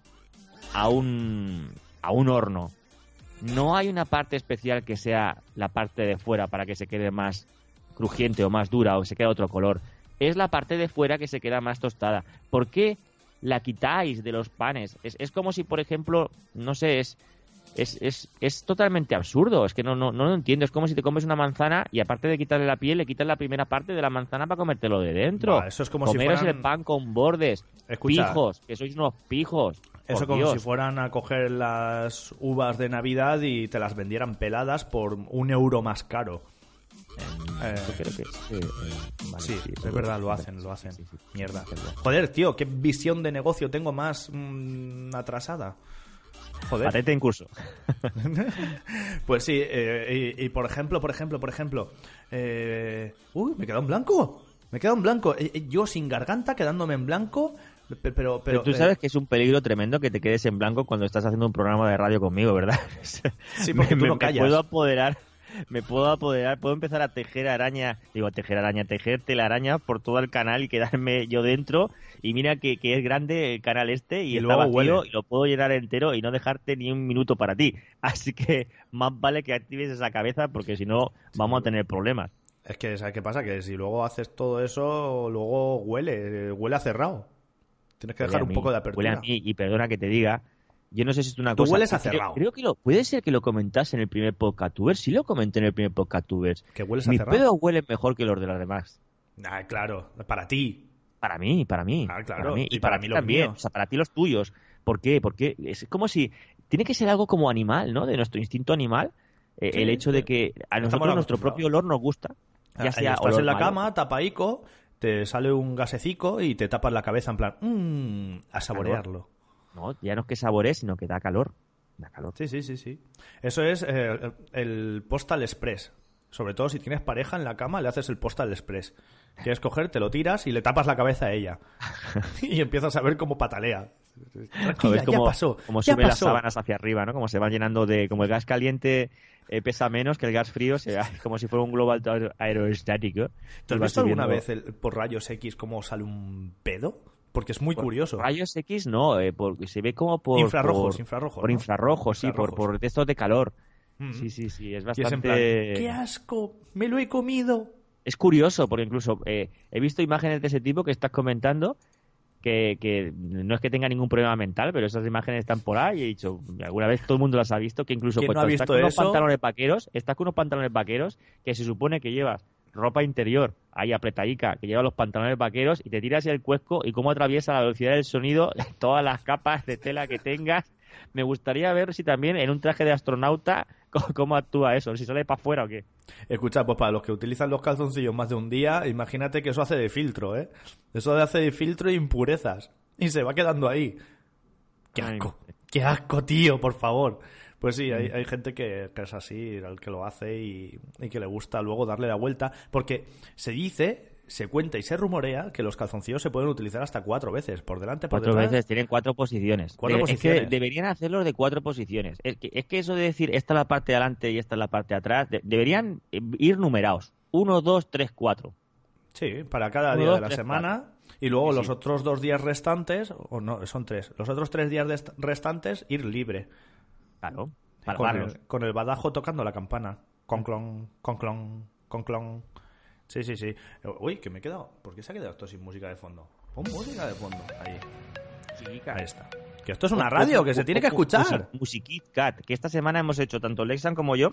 a un, a un horno, no hay una parte especial que sea la parte de fuera para que se quede más crujiente o más dura o se quede otro color. Es la parte de fuera que se queda más tostada. ¿Por qué la quitáis de los panes? Es, es como si, por ejemplo, no sé, es, es, es, es totalmente absurdo. Es que no, no, no lo entiendo. Es como si te comes una manzana y aparte de quitarle la piel, le quitas la primera parte de la manzana para comértelo de dentro. Eso es como si fueran- el pan con bordes. Escucha. Pijos, que sois unos pijos. Eso como Dios. si fueran a coger las uvas de Navidad y te las vendieran peladas por un euro más caro. Eh, Yo creo que es, eh, eh, vale, sí, sí, es verdad, lo hacen, lo hacen. sí, sí, sí. Mierda. Joder, tío, qué visión de negocio tengo más mm, atrasada. Joder. Patente en curso. Pues sí, eh, y, y por ejemplo, por ejemplo, por ejemplo. eh, uy, me he quedado en blanco. Me he quedado en blanco. Eh, eh, yo sin garganta, quedándome en blanco. pe- Pero, pero, Pero tú eh, sabes que es un peligro tremendo que te quedes en blanco cuando estás haciendo un programa de radio conmigo, ¿verdad? Sí, porque me, tú no me callas. puedo apoderar, me puedo apoderar, puedo empezar a tejer araña, digo tejer araña, tejer telaraña por todo el canal y quedarme yo dentro. Y mira que, que es grande el canal este y, Y está luego vacío huele. y lo puedo llenar entero y no dejarte ni un minuto para ti. Así que más vale que actives esa cabeza porque si no vamos a tener problemas. Es que, ¿sabes qué pasa? Que si luego haces todo eso, luego huele, eh, huele a cerrado. Tienes que Huele dejar a un poco de Huele apertura. a mí y perdona que te diga. Yo no sé si es una Tú cosa. hueles a creo- cerrado. Creo, que lo puede ser que lo comentaste en el primer podcast tuber. Sí lo comenté en el primer podcast tubers. Que hueles a Mis cerrado. pedos huelen mejor que los de los demás. Ah, claro, para ti. Para mí, para mí. Ah, claro, Para mí. y Y, para para, mí los también. míos. O sea, para ti los tuyos. ¿Por qué? Porque es como si. Tiene que ser algo como animal, ¿no? De nuestro instinto animal. Eh, Sí, el hecho de que a nosotros nuestro propio olor nos gusta. Ya Ah, sea y estás olor en la malo. cama, tapaico, te sale un gasecico y te tapas la cabeza en plan, mmm, a saborearlo. No, ya no es que saboree, sino que da calor. Da calor. Sí, sí, sí, sí. Eso es eh, el Postal Express. Sobre todo si tienes pareja en la cama, le haces el Postal Express. Quieres coger, te lo tiras y le tapas la cabeza a ella. y empiezas a ver cómo patalea. Tranquila, cómo, ya pasó. cómo ya sube las pasó. sábanas hacia arriba, ¿no? Como se van llenando de... Como el gas caliente eh, pesa menos que el gas frío, se, como si fuera un globo aer- aerostático. ¿Te has va visto alguna vez el- por rayos X cómo sale un pedo? Porque es muy curioso. Rayos X no, eh, porque se ve como por... Infrarrojos, por, infrarrojos, Por ¿no? infrarrojos, sí, por, Infrarrojos. por textos de calor. Mm. Sí, sí, sí, es Y es en bastante... plan, ¡qué asco! ¡Me lo he comido! Es curioso, porque incluso eh, he visto imágenes de ese tipo que estás comentando, que, que no es que tenga ningún problema mental, pero esas imágenes están por ahí y he dicho, alguna vez todo el mundo las ha visto, que incluso ¿Quién no cuando ha estás con unos pantalones vaqueros, estás con unos pantalones vaqueros que se supone que llevas ropa interior, ahí apretadica, que lleva los pantalones vaqueros y te tiras el cuesco y cómo atraviesa la velocidad del sonido todas las capas de tela que tengas. Me gustaría ver si también en un traje de astronauta ¿Cómo, actúa eso? ¿Si sale para afuera o qué? Escucha, pues para los que utilizan los calzoncillos más de un día, imagínate que eso hace de filtro, ¿eh? Eso hace de filtro e impurezas. Y se va quedando ahí. ¡Qué Ay, asco! ¡Qué asco, tío! Por favor. Pues sí, hay, hay gente que, que es así, el que lo hace y, y que le gusta luego darle la vuelta. Porque se dice, se cuenta y se rumorea que los calzoncillos se pueden utilizar hasta cuatro veces. Por delante, por Cuatro detrás. veces, tienen cuatro posiciones. Cuatro Eh, posiciones. Es que deberían hacerlo de cuatro posiciones. Es que, es que eso de decir esta es la parte de adelante y esta es la parte de atrás, de- deberían eh, ir numerados. Uno, dos, tres, cuatro. Sí, para cada Uno, día dos, de la tres, semana. Y luego Sí, los sí. otros dos días restantes, o no, son tres. Los otros tres días restantes, ir libre. Claro, para Con el, con el badajo tocando la campana. Conclon, conclon, conclon. Sí, sí, sí. Uy, que me he quedado. ¿Por qué se ha quedado esto sin música de fondo? Pon música de fondo. Ahí. Ahí está. Que esto es una radio, que se tiene que escuchar. Musiquit Cat, que esta semana hemos hecho, tanto Lexan como yo,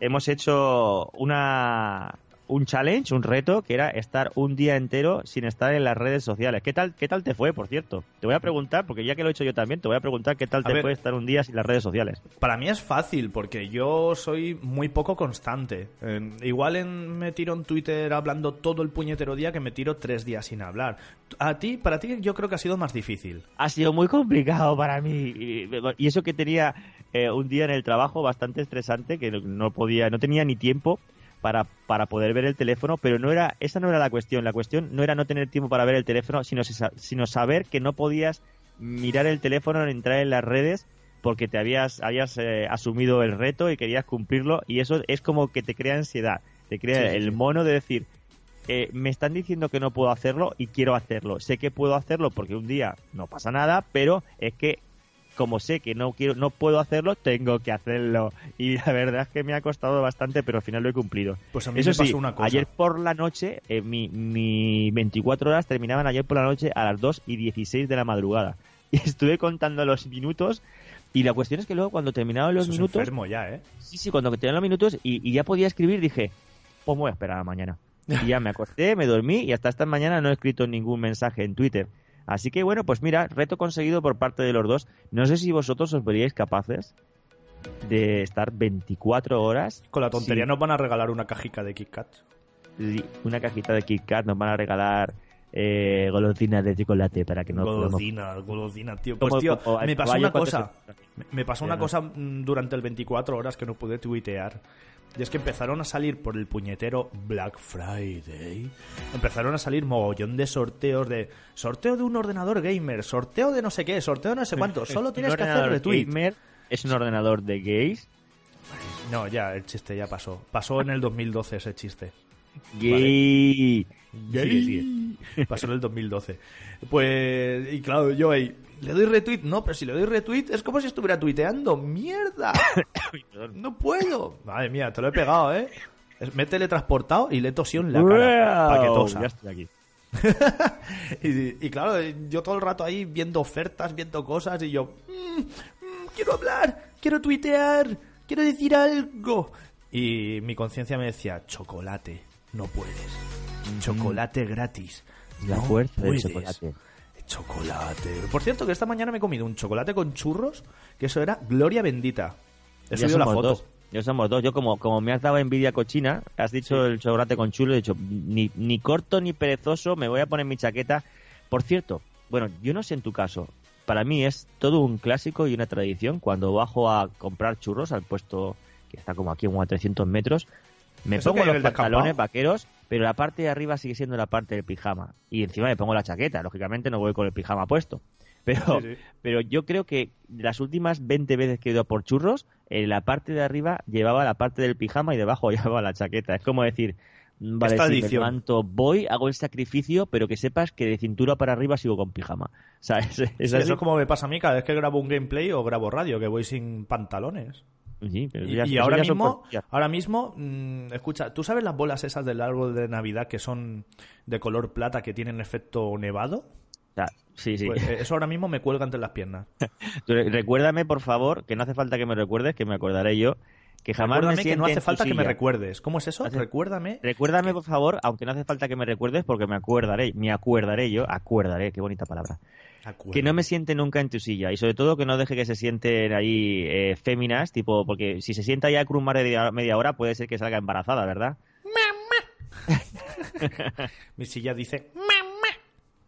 hemos hecho una un challenge, un reto, que era estar un día entero sin estar en las redes sociales. ¿Qué tal, qué tal te fue, por cierto? Te voy a preguntar, porque ya que lo he hecho yo también, te voy a preguntar qué tal A te ver. fue estar un día sin las redes sociales. Para mí es fácil, porque yo soy muy poco constante. Eh, igual en- me tiro en Twitter hablando todo el puñetero día que me tiro tres días sin hablar. A ti, para ti, yo creo que ha sido más difícil. Ha sido muy complicado para mí. Y, y eso que tenía eh, un día en el trabajo bastante estresante, que no- no podía, no tenía ni tiempo para, para poder ver el teléfono, pero no era, esa no era la cuestión. La cuestión no era no tener tiempo para ver el teléfono, sino, sino saber que no podías mirar el teléfono, entrar en las redes, porque te habías, habías eh, asumido el reto y querías cumplirlo, y eso es como que te crea ansiedad, te crea sí, el sí. mono de decir, eh, me están diciendo que no puedo hacerlo y quiero hacerlo. Sé que puedo hacerlo porque un día no pasa nada, pero es que como sé que no quiero, no puedo hacerlo, tengo que hacerlo. Y la verdad es que me ha costado bastante, pero al final lo he cumplido. Pues a mí Eso me sí, pasó una cosa. ayer por la noche, eh, mi, mi 24 horas terminaban ayer por la noche a las 2 y 16 de la madrugada. Y estuve contando los minutos. Y la cuestión es que luego cuando terminaban los Eso es minutos, enfermo ya, ¿eh? Sí, sí, cuando terminaron los minutos y, y ya podía escribir, dije, pues me voy a esperar a mañana. Y ya me acosté, me dormí y hasta esta mañana no he escrito ningún mensaje en Twitter. Así que bueno, pues mira, reto conseguido por parte de los dos. No sé si vosotros os veríais capaces de estar 24 horas. Con la tontería sin- nos van a regalar una cajica de Kit Kat. Una cajita de Kit Kat, nos van a regalar eh, golosinas de chocolate para que no Golosina, golosina, tío. Pues tío, me pasó una cosa. Me- Me pasó una cosa mm, durante el 24 horas que no pude tuitear. Y es que empezaron a salir por el puñetero Black Friday. Empezaron a salir mogollón de sorteos de sorteo de un ordenador gamer, sorteo de no sé qué, sorteo de no sé cuánto. Solo tienes que hacer retweet. gamer es un ordenador de gays. No, ya, el chiste ya pasó. Pasó en el 2012 ese chiste. Gay. Gay. Sigue, sigue. Pasó en el 2012. Pues, y claro, yo ahí, ¿le doy retweet? No, pero si le doy retweet es como si estuviera tuiteando. ¡Mierda! No puedo. Madre mía, te lo he pegado, ¿eh? Me he teletransportado y le he tosido en la cara. Para que tosa. Ya estoy aquí. y, y claro, yo todo el rato ahí viendo ofertas, viendo cosas y yo, "Mm, mm, quiero hablar, quiero tuitear, quiero decir algo. Y mi conciencia me decía, chocolate, no puedes. Chocolate gratis. La no fuerza del puedes". chocolate. Chocolate. Por cierto, que esta mañana me he comido un chocolate con churros, que eso era gloria bendita. He Ya subido la foto. dos. Ya somos dos. Yo como, como me has dado envidia cochina, has dicho el chocolate con chulo, he dicho, ni, ni corto ni perezoso, me voy a poner mi chaqueta. Por cierto, bueno, yo no sé en tu caso, para mí es todo un clásico y una tradición. Cuando bajo a comprar churros al puesto que está como aquí como a 300 metros, me ¿Eso pongo los descampado? pantalones vaqueros, pero la parte de arriba sigue siendo la parte del pijama. Y encima me pongo la chaqueta. Lógicamente no voy con el pijama puesto. Pero, Sí, sí. pero yo creo que las últimas 20 veces que he ido por churros, en la parte de arriba llevaba la parte del pijama y debajo llevaba la chaqueta. Es como decir, mm, vale, me levanto, voy, hago el sacrificio, pero que sepas que de cintura para arriba sigo con pijama. Sea, es, Sí, eso es como me pasa a mí cada vez que grabo un gameplay o grabo radio, que voy sin pantalones. Sí, pero Y, ya- y eso ahora mismo, ahora mismo, mm, escucha, ¿tú sabes las bolas esas del árbol de Navidad que son de color plata que tienen efecto nevado? Sea, sí, sí. Pues eh, eso ahora mismo me cuelga entre las piernas. Re- Recuérdame, por favor, que no hace falta que me recuerdes, que me acordaré yo, que jamás me Recuérdame que no hace falta que me recuerdes. ¿Cómo es eso? Hace- Recuérdame. Recuérdame, por favor, aunque no hace falta que me recuerdes, porque me acordaré, me acuerdaré yo, acuerdaré, qué bonita palabra. Acuerdo. que no me siente nunca en tu silla y sobre todo que no deje que se sienten ahí eh, féminas, tipo, porque si se sienta ya a cruz más de media- media hora puede ser que salga embarazada, ¿verdad? Mi silla dice...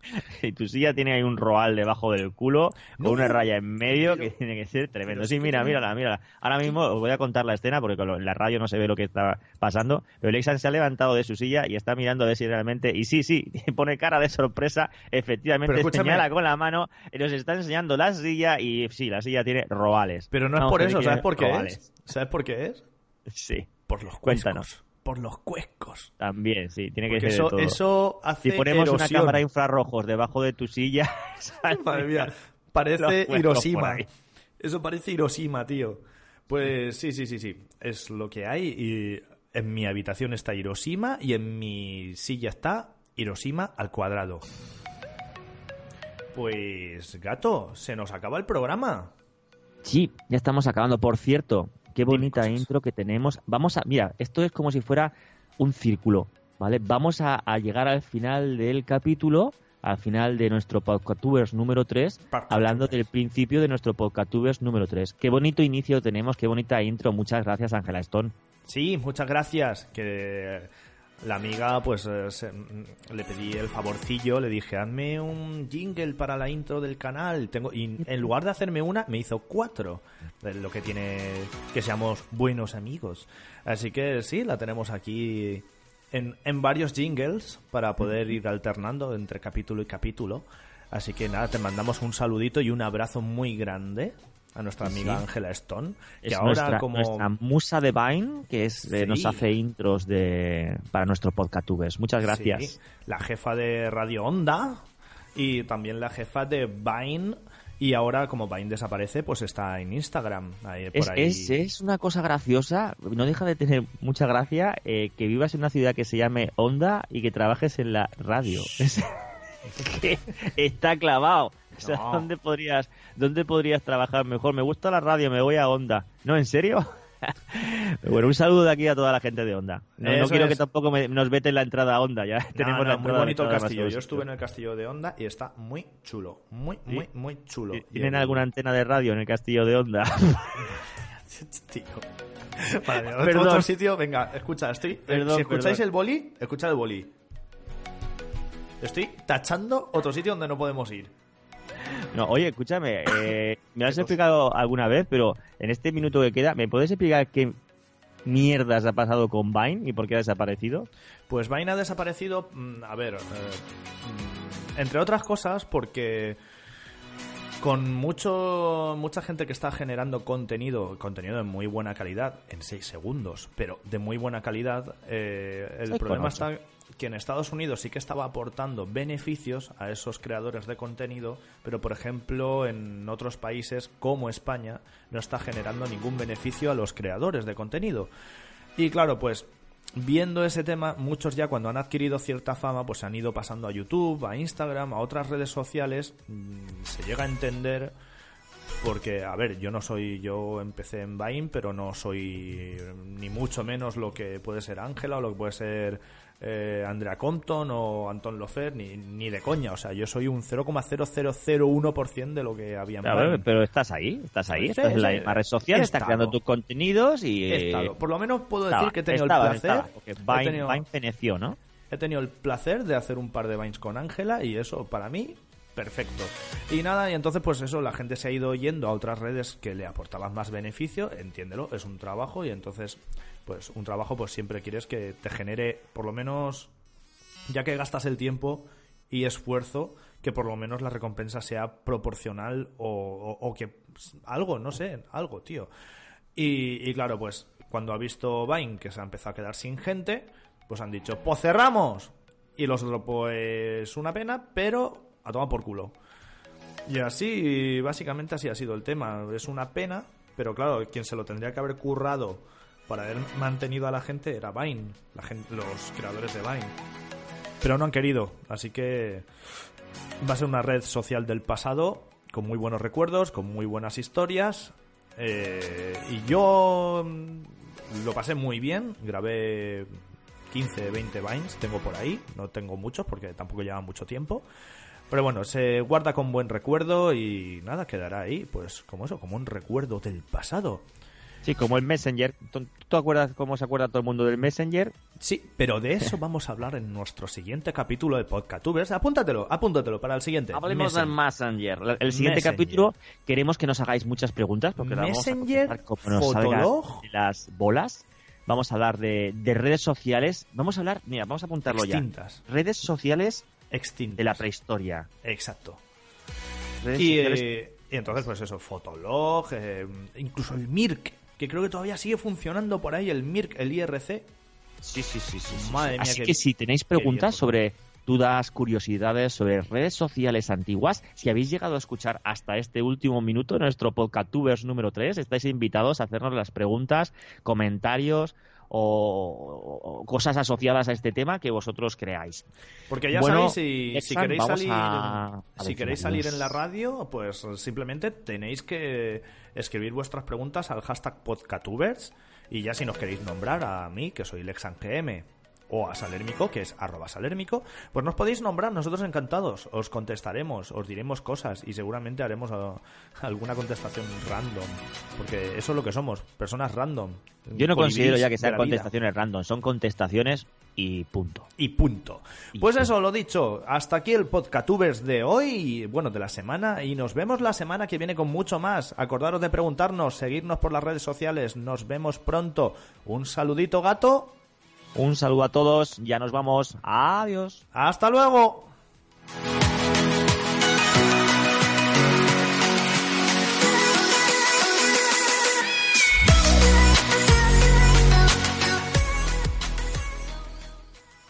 Y tu silla tiene ahí un roal debajo del culo No. con una raya en medio Pero- que tiene que ser tremendo. Sí, mira, mírala, mírala. Ahora mismo os voy a contar la escena porque con la radio no se ve lo que está pasando. Pero Lexan se ha levantado de su silla y está mirando a ver si realmente. Y sí, sí, pone cara de sorpresa. Efectivamente, señala con la mano. Nos está enseñando la silla y sí, la silla tiene roales. Pero no es por eso, ¿sabes por qué roales. es? ¿Sabes por qué es? Sí, Por los. Cuéntanos. Por los cuescos. también, sí, tiene que Porque ser eso, de todo. eso hace si ponemos una cámara infrarrojos debajo de tu silla, Madre mía, parece Hiroshima. Eso parece Hiroshima, tío. Pues sí, sí, sí, sí. Es lo que hay. Y en mi habitación está Hiroshima y en mi silla está Hiroshima al cuadrado. Pues, gato, se nos acaba el programa. Sí, ya estamos acabando. Por cierto, qué bonita cosas. intro que tenemos. Vamos a, mira, esto es como si fuera un círculo, ¿vale? Vamos a, a llegar al final del capítulo, al final de nuestro Podcastubers número 3, Podcastubers. hablando del principio de nuestro Podcastubers número 3. Qué bonito inicio tenemos, qué bonita intro. Muchas gracias, Ángela Stone. Sí, muchas gracias. Que la amiga, pues eh, mm, le pedí el favorcillo, le dije, hazme un jingle para la intro del canal. Tengo y en lugar de hacerme una, me hizo cuatro. Lo que tiene que seamos buenos amigos. Así que sí, la tenemos aquí en, en varios jingles para poder ir alternando entre capítulo y capítulo. Así que nada, te mandamos un saludito y un abrazo muy grande a nuestra amiga sí. Ángela Stone. Que Es ahora nuestra, como... nuestra musa de Vine, que es, eh, nos hace intros de, para nuestro Podcastubers. Muchas gracias. Sí, la jefa de Radio Onda y también la jefa de Vine. Y ahora, como Vine desaparece, pues está en Instagram. Ahí, por Es, ahí. es, es una cosa graciosa, no deja de tener mucha gracia eh, que vivas en una ciudad que se llame Onda y que trabajes en la radio. Que está clavado. O sea, No. ¿dónde podrías, ¿dónde podrías trabajar mejor? Me gusta la radio, me voy a Onda. ¿No, en serio? Bueno, un saludo de aquí a toda la gente de Onda. No, quiero es. que tampoco me- nos veten la entrada a Onda, ya No, tenemos no, la muy bonito el castillo. Yo estuve en el castillo de Onda y está muy chulo. Muy, muy, Sí. muy chulo. ¿Tienen Y el- alguna antena de radio en el castillo de Onda? Tío. Vale, otro- sitio. Venga, escucha, estoy. eh, Perdón, si escucháis perdón. el boli, escuchad el boli. Estoy tachando otro sitio donde no podemos ir. No, oye, escúchame, eh, me lo has explicado alguna vez, pero en este minuto que queda, ¿me puedes explicar qué mierdas ha pasado con Vine y por qué ha desaparecido? Pues Vine ha desaparecido, mm, a ver, eh, mm, entre otras cosas porque con mucho mucha gente que está generando contenido, contenido de muy buena calidad, en 6 segundos, pero de muy buena calidad, eh, el problema está que en Estados Unidos sí que estaba aportando beneficios a esos creadores de contenido, pero por ejemplo en otros países como España no está generando ningún beneficio a los creadores de contenido. Y claro, pues viendo ese tema, muchos ya cuando han adquirido cierta fama, pues se han ido pasando a YouTube, a Instagram, a otras redes sociales. Mm, Se llega a entender porque, a ver, yo no soy, yo empecé en Vine, pero no soy ni mucho menos lo que puede ser Ángela o lo que puede ser eh, Andrea Compton o Anton Lofer, ni, ni de coña. O sea, yo soy un 0,0001% de lo que había en ver, Vine. pero estás ahí, estás ahí, Sí, estás en la misma red social, estás creando tus contenidos y... Estado. Por lo menos puedo estaba, decir que he tenido estaba, el placer. estaba, porque he Vine, tenido- Vine feneció, ¿no? He tenido el placer de hacer un par de Vines con Ángela y eso para mí perfecto. Y nada, y entonces pues eso, la gente se ha ido yendo a otras redes que le aportaban más beneficio, entiéndelo, es un trabajo y entonces pues un trabajo pues siempre quieres que te genere por lo menos ya que gastas el tiempo y esfuerzo, que por lo menos la recompensa sea proporcional o, que pues, algo, no sé, algo, tío. Y, y claro, pues cuando ha visto Vine que se ha empezado a quedar sin gente, pues han dicho, pues cerramos. Y los otros, pues una pena, pero a tomar por culo. Y así, básicamente así ha sido el tema. Es una pena, pero claro, quien se lo tendría que haber currado para haber mantenido a la gente era Vine, la gente, los creadores de Vine. Pero no han querido, así que va a ser una red social del pasado con muy buenos recuerdos, con muy buenas historias. eh, y yo mm, lo pasé muy bien, grabé 15, 20 Vines, tengo por ahí, no tengo muchos porque tampoco lleva mucho tiempo. Pero bueno, se guarda con buen recuerdo y nada, quedará ahí, pues como eso, como un recuerdo del pasado. Sí, como el Messenger. ¿Tú te acuerdas cómo se acuerda todo el mundo del Messenger? Sí, pero de eso vamos a hablar en nuestro siguiente capítulo de Podcatubers. Apúntatelo, apúntatelo para el siguiente. Hablemos del Messenger. El siguiente Messenger. capítulo queremos que nos hagáis muchas preguntas porque ahora vamos a Messenger, como nos Fotolog. de las bolas. Vamos a hablar de, de redes sociales. Vamos a hablar, mira, vamos a apuntarlo Extintas. ya. Redes sociales Extintas. de la prehistoria. Exacto. Redes Y, sociales- eh, y entonces, pues eso, Fotolog, eh, incluso el MIRC, que creo que todavía sigue funcionando por ahí, el MIRC, el IRC. Sí, sí, sí, sí, Madre sí. mía, Así que si tenéis preguntas sobre dudas, curiosidades sobre redes sociales antiguas, si habéis llegado a escuchar hasta este último minuto de nuestro Podcastubers número 3, estáis invitados a hacernos las preguntas, comentarios o, cosas asociadas a este tema que vosotros creáis. Porque ya Bueno, sabéis, si, queréis salir, a- a si queréis salir en la radio, pues simplemente tenéis que escribir vuestras preguntas al hashtag Podcatubers y ya si nos queréis nombrar a mí, que soy LexanGM, o a Salérmico, que es arroba salérmico, pues nos podéis nombrar, nosotros encantados, os contestaremos, os diremos cosas y seguramente haremos ah, alguna contestación random, porque eso es lo que somos, personas random. Yo no considero ya que sean vida. contestaciones random, son contestaciones y punto. Y punto. Y Pues punto. eso, lo dicho. Hasta aquí el Podcatubers de hoy, bueno, de la semana. Y nos vemos la semana que viene con mucho más. Acordaros de preguntarnos, seguirnos por las redes sociales. Nos vemos pronto. Un saludito, gato. Un saludo a todos, ya nos vamos. Adiós. Hasta luego.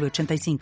906985.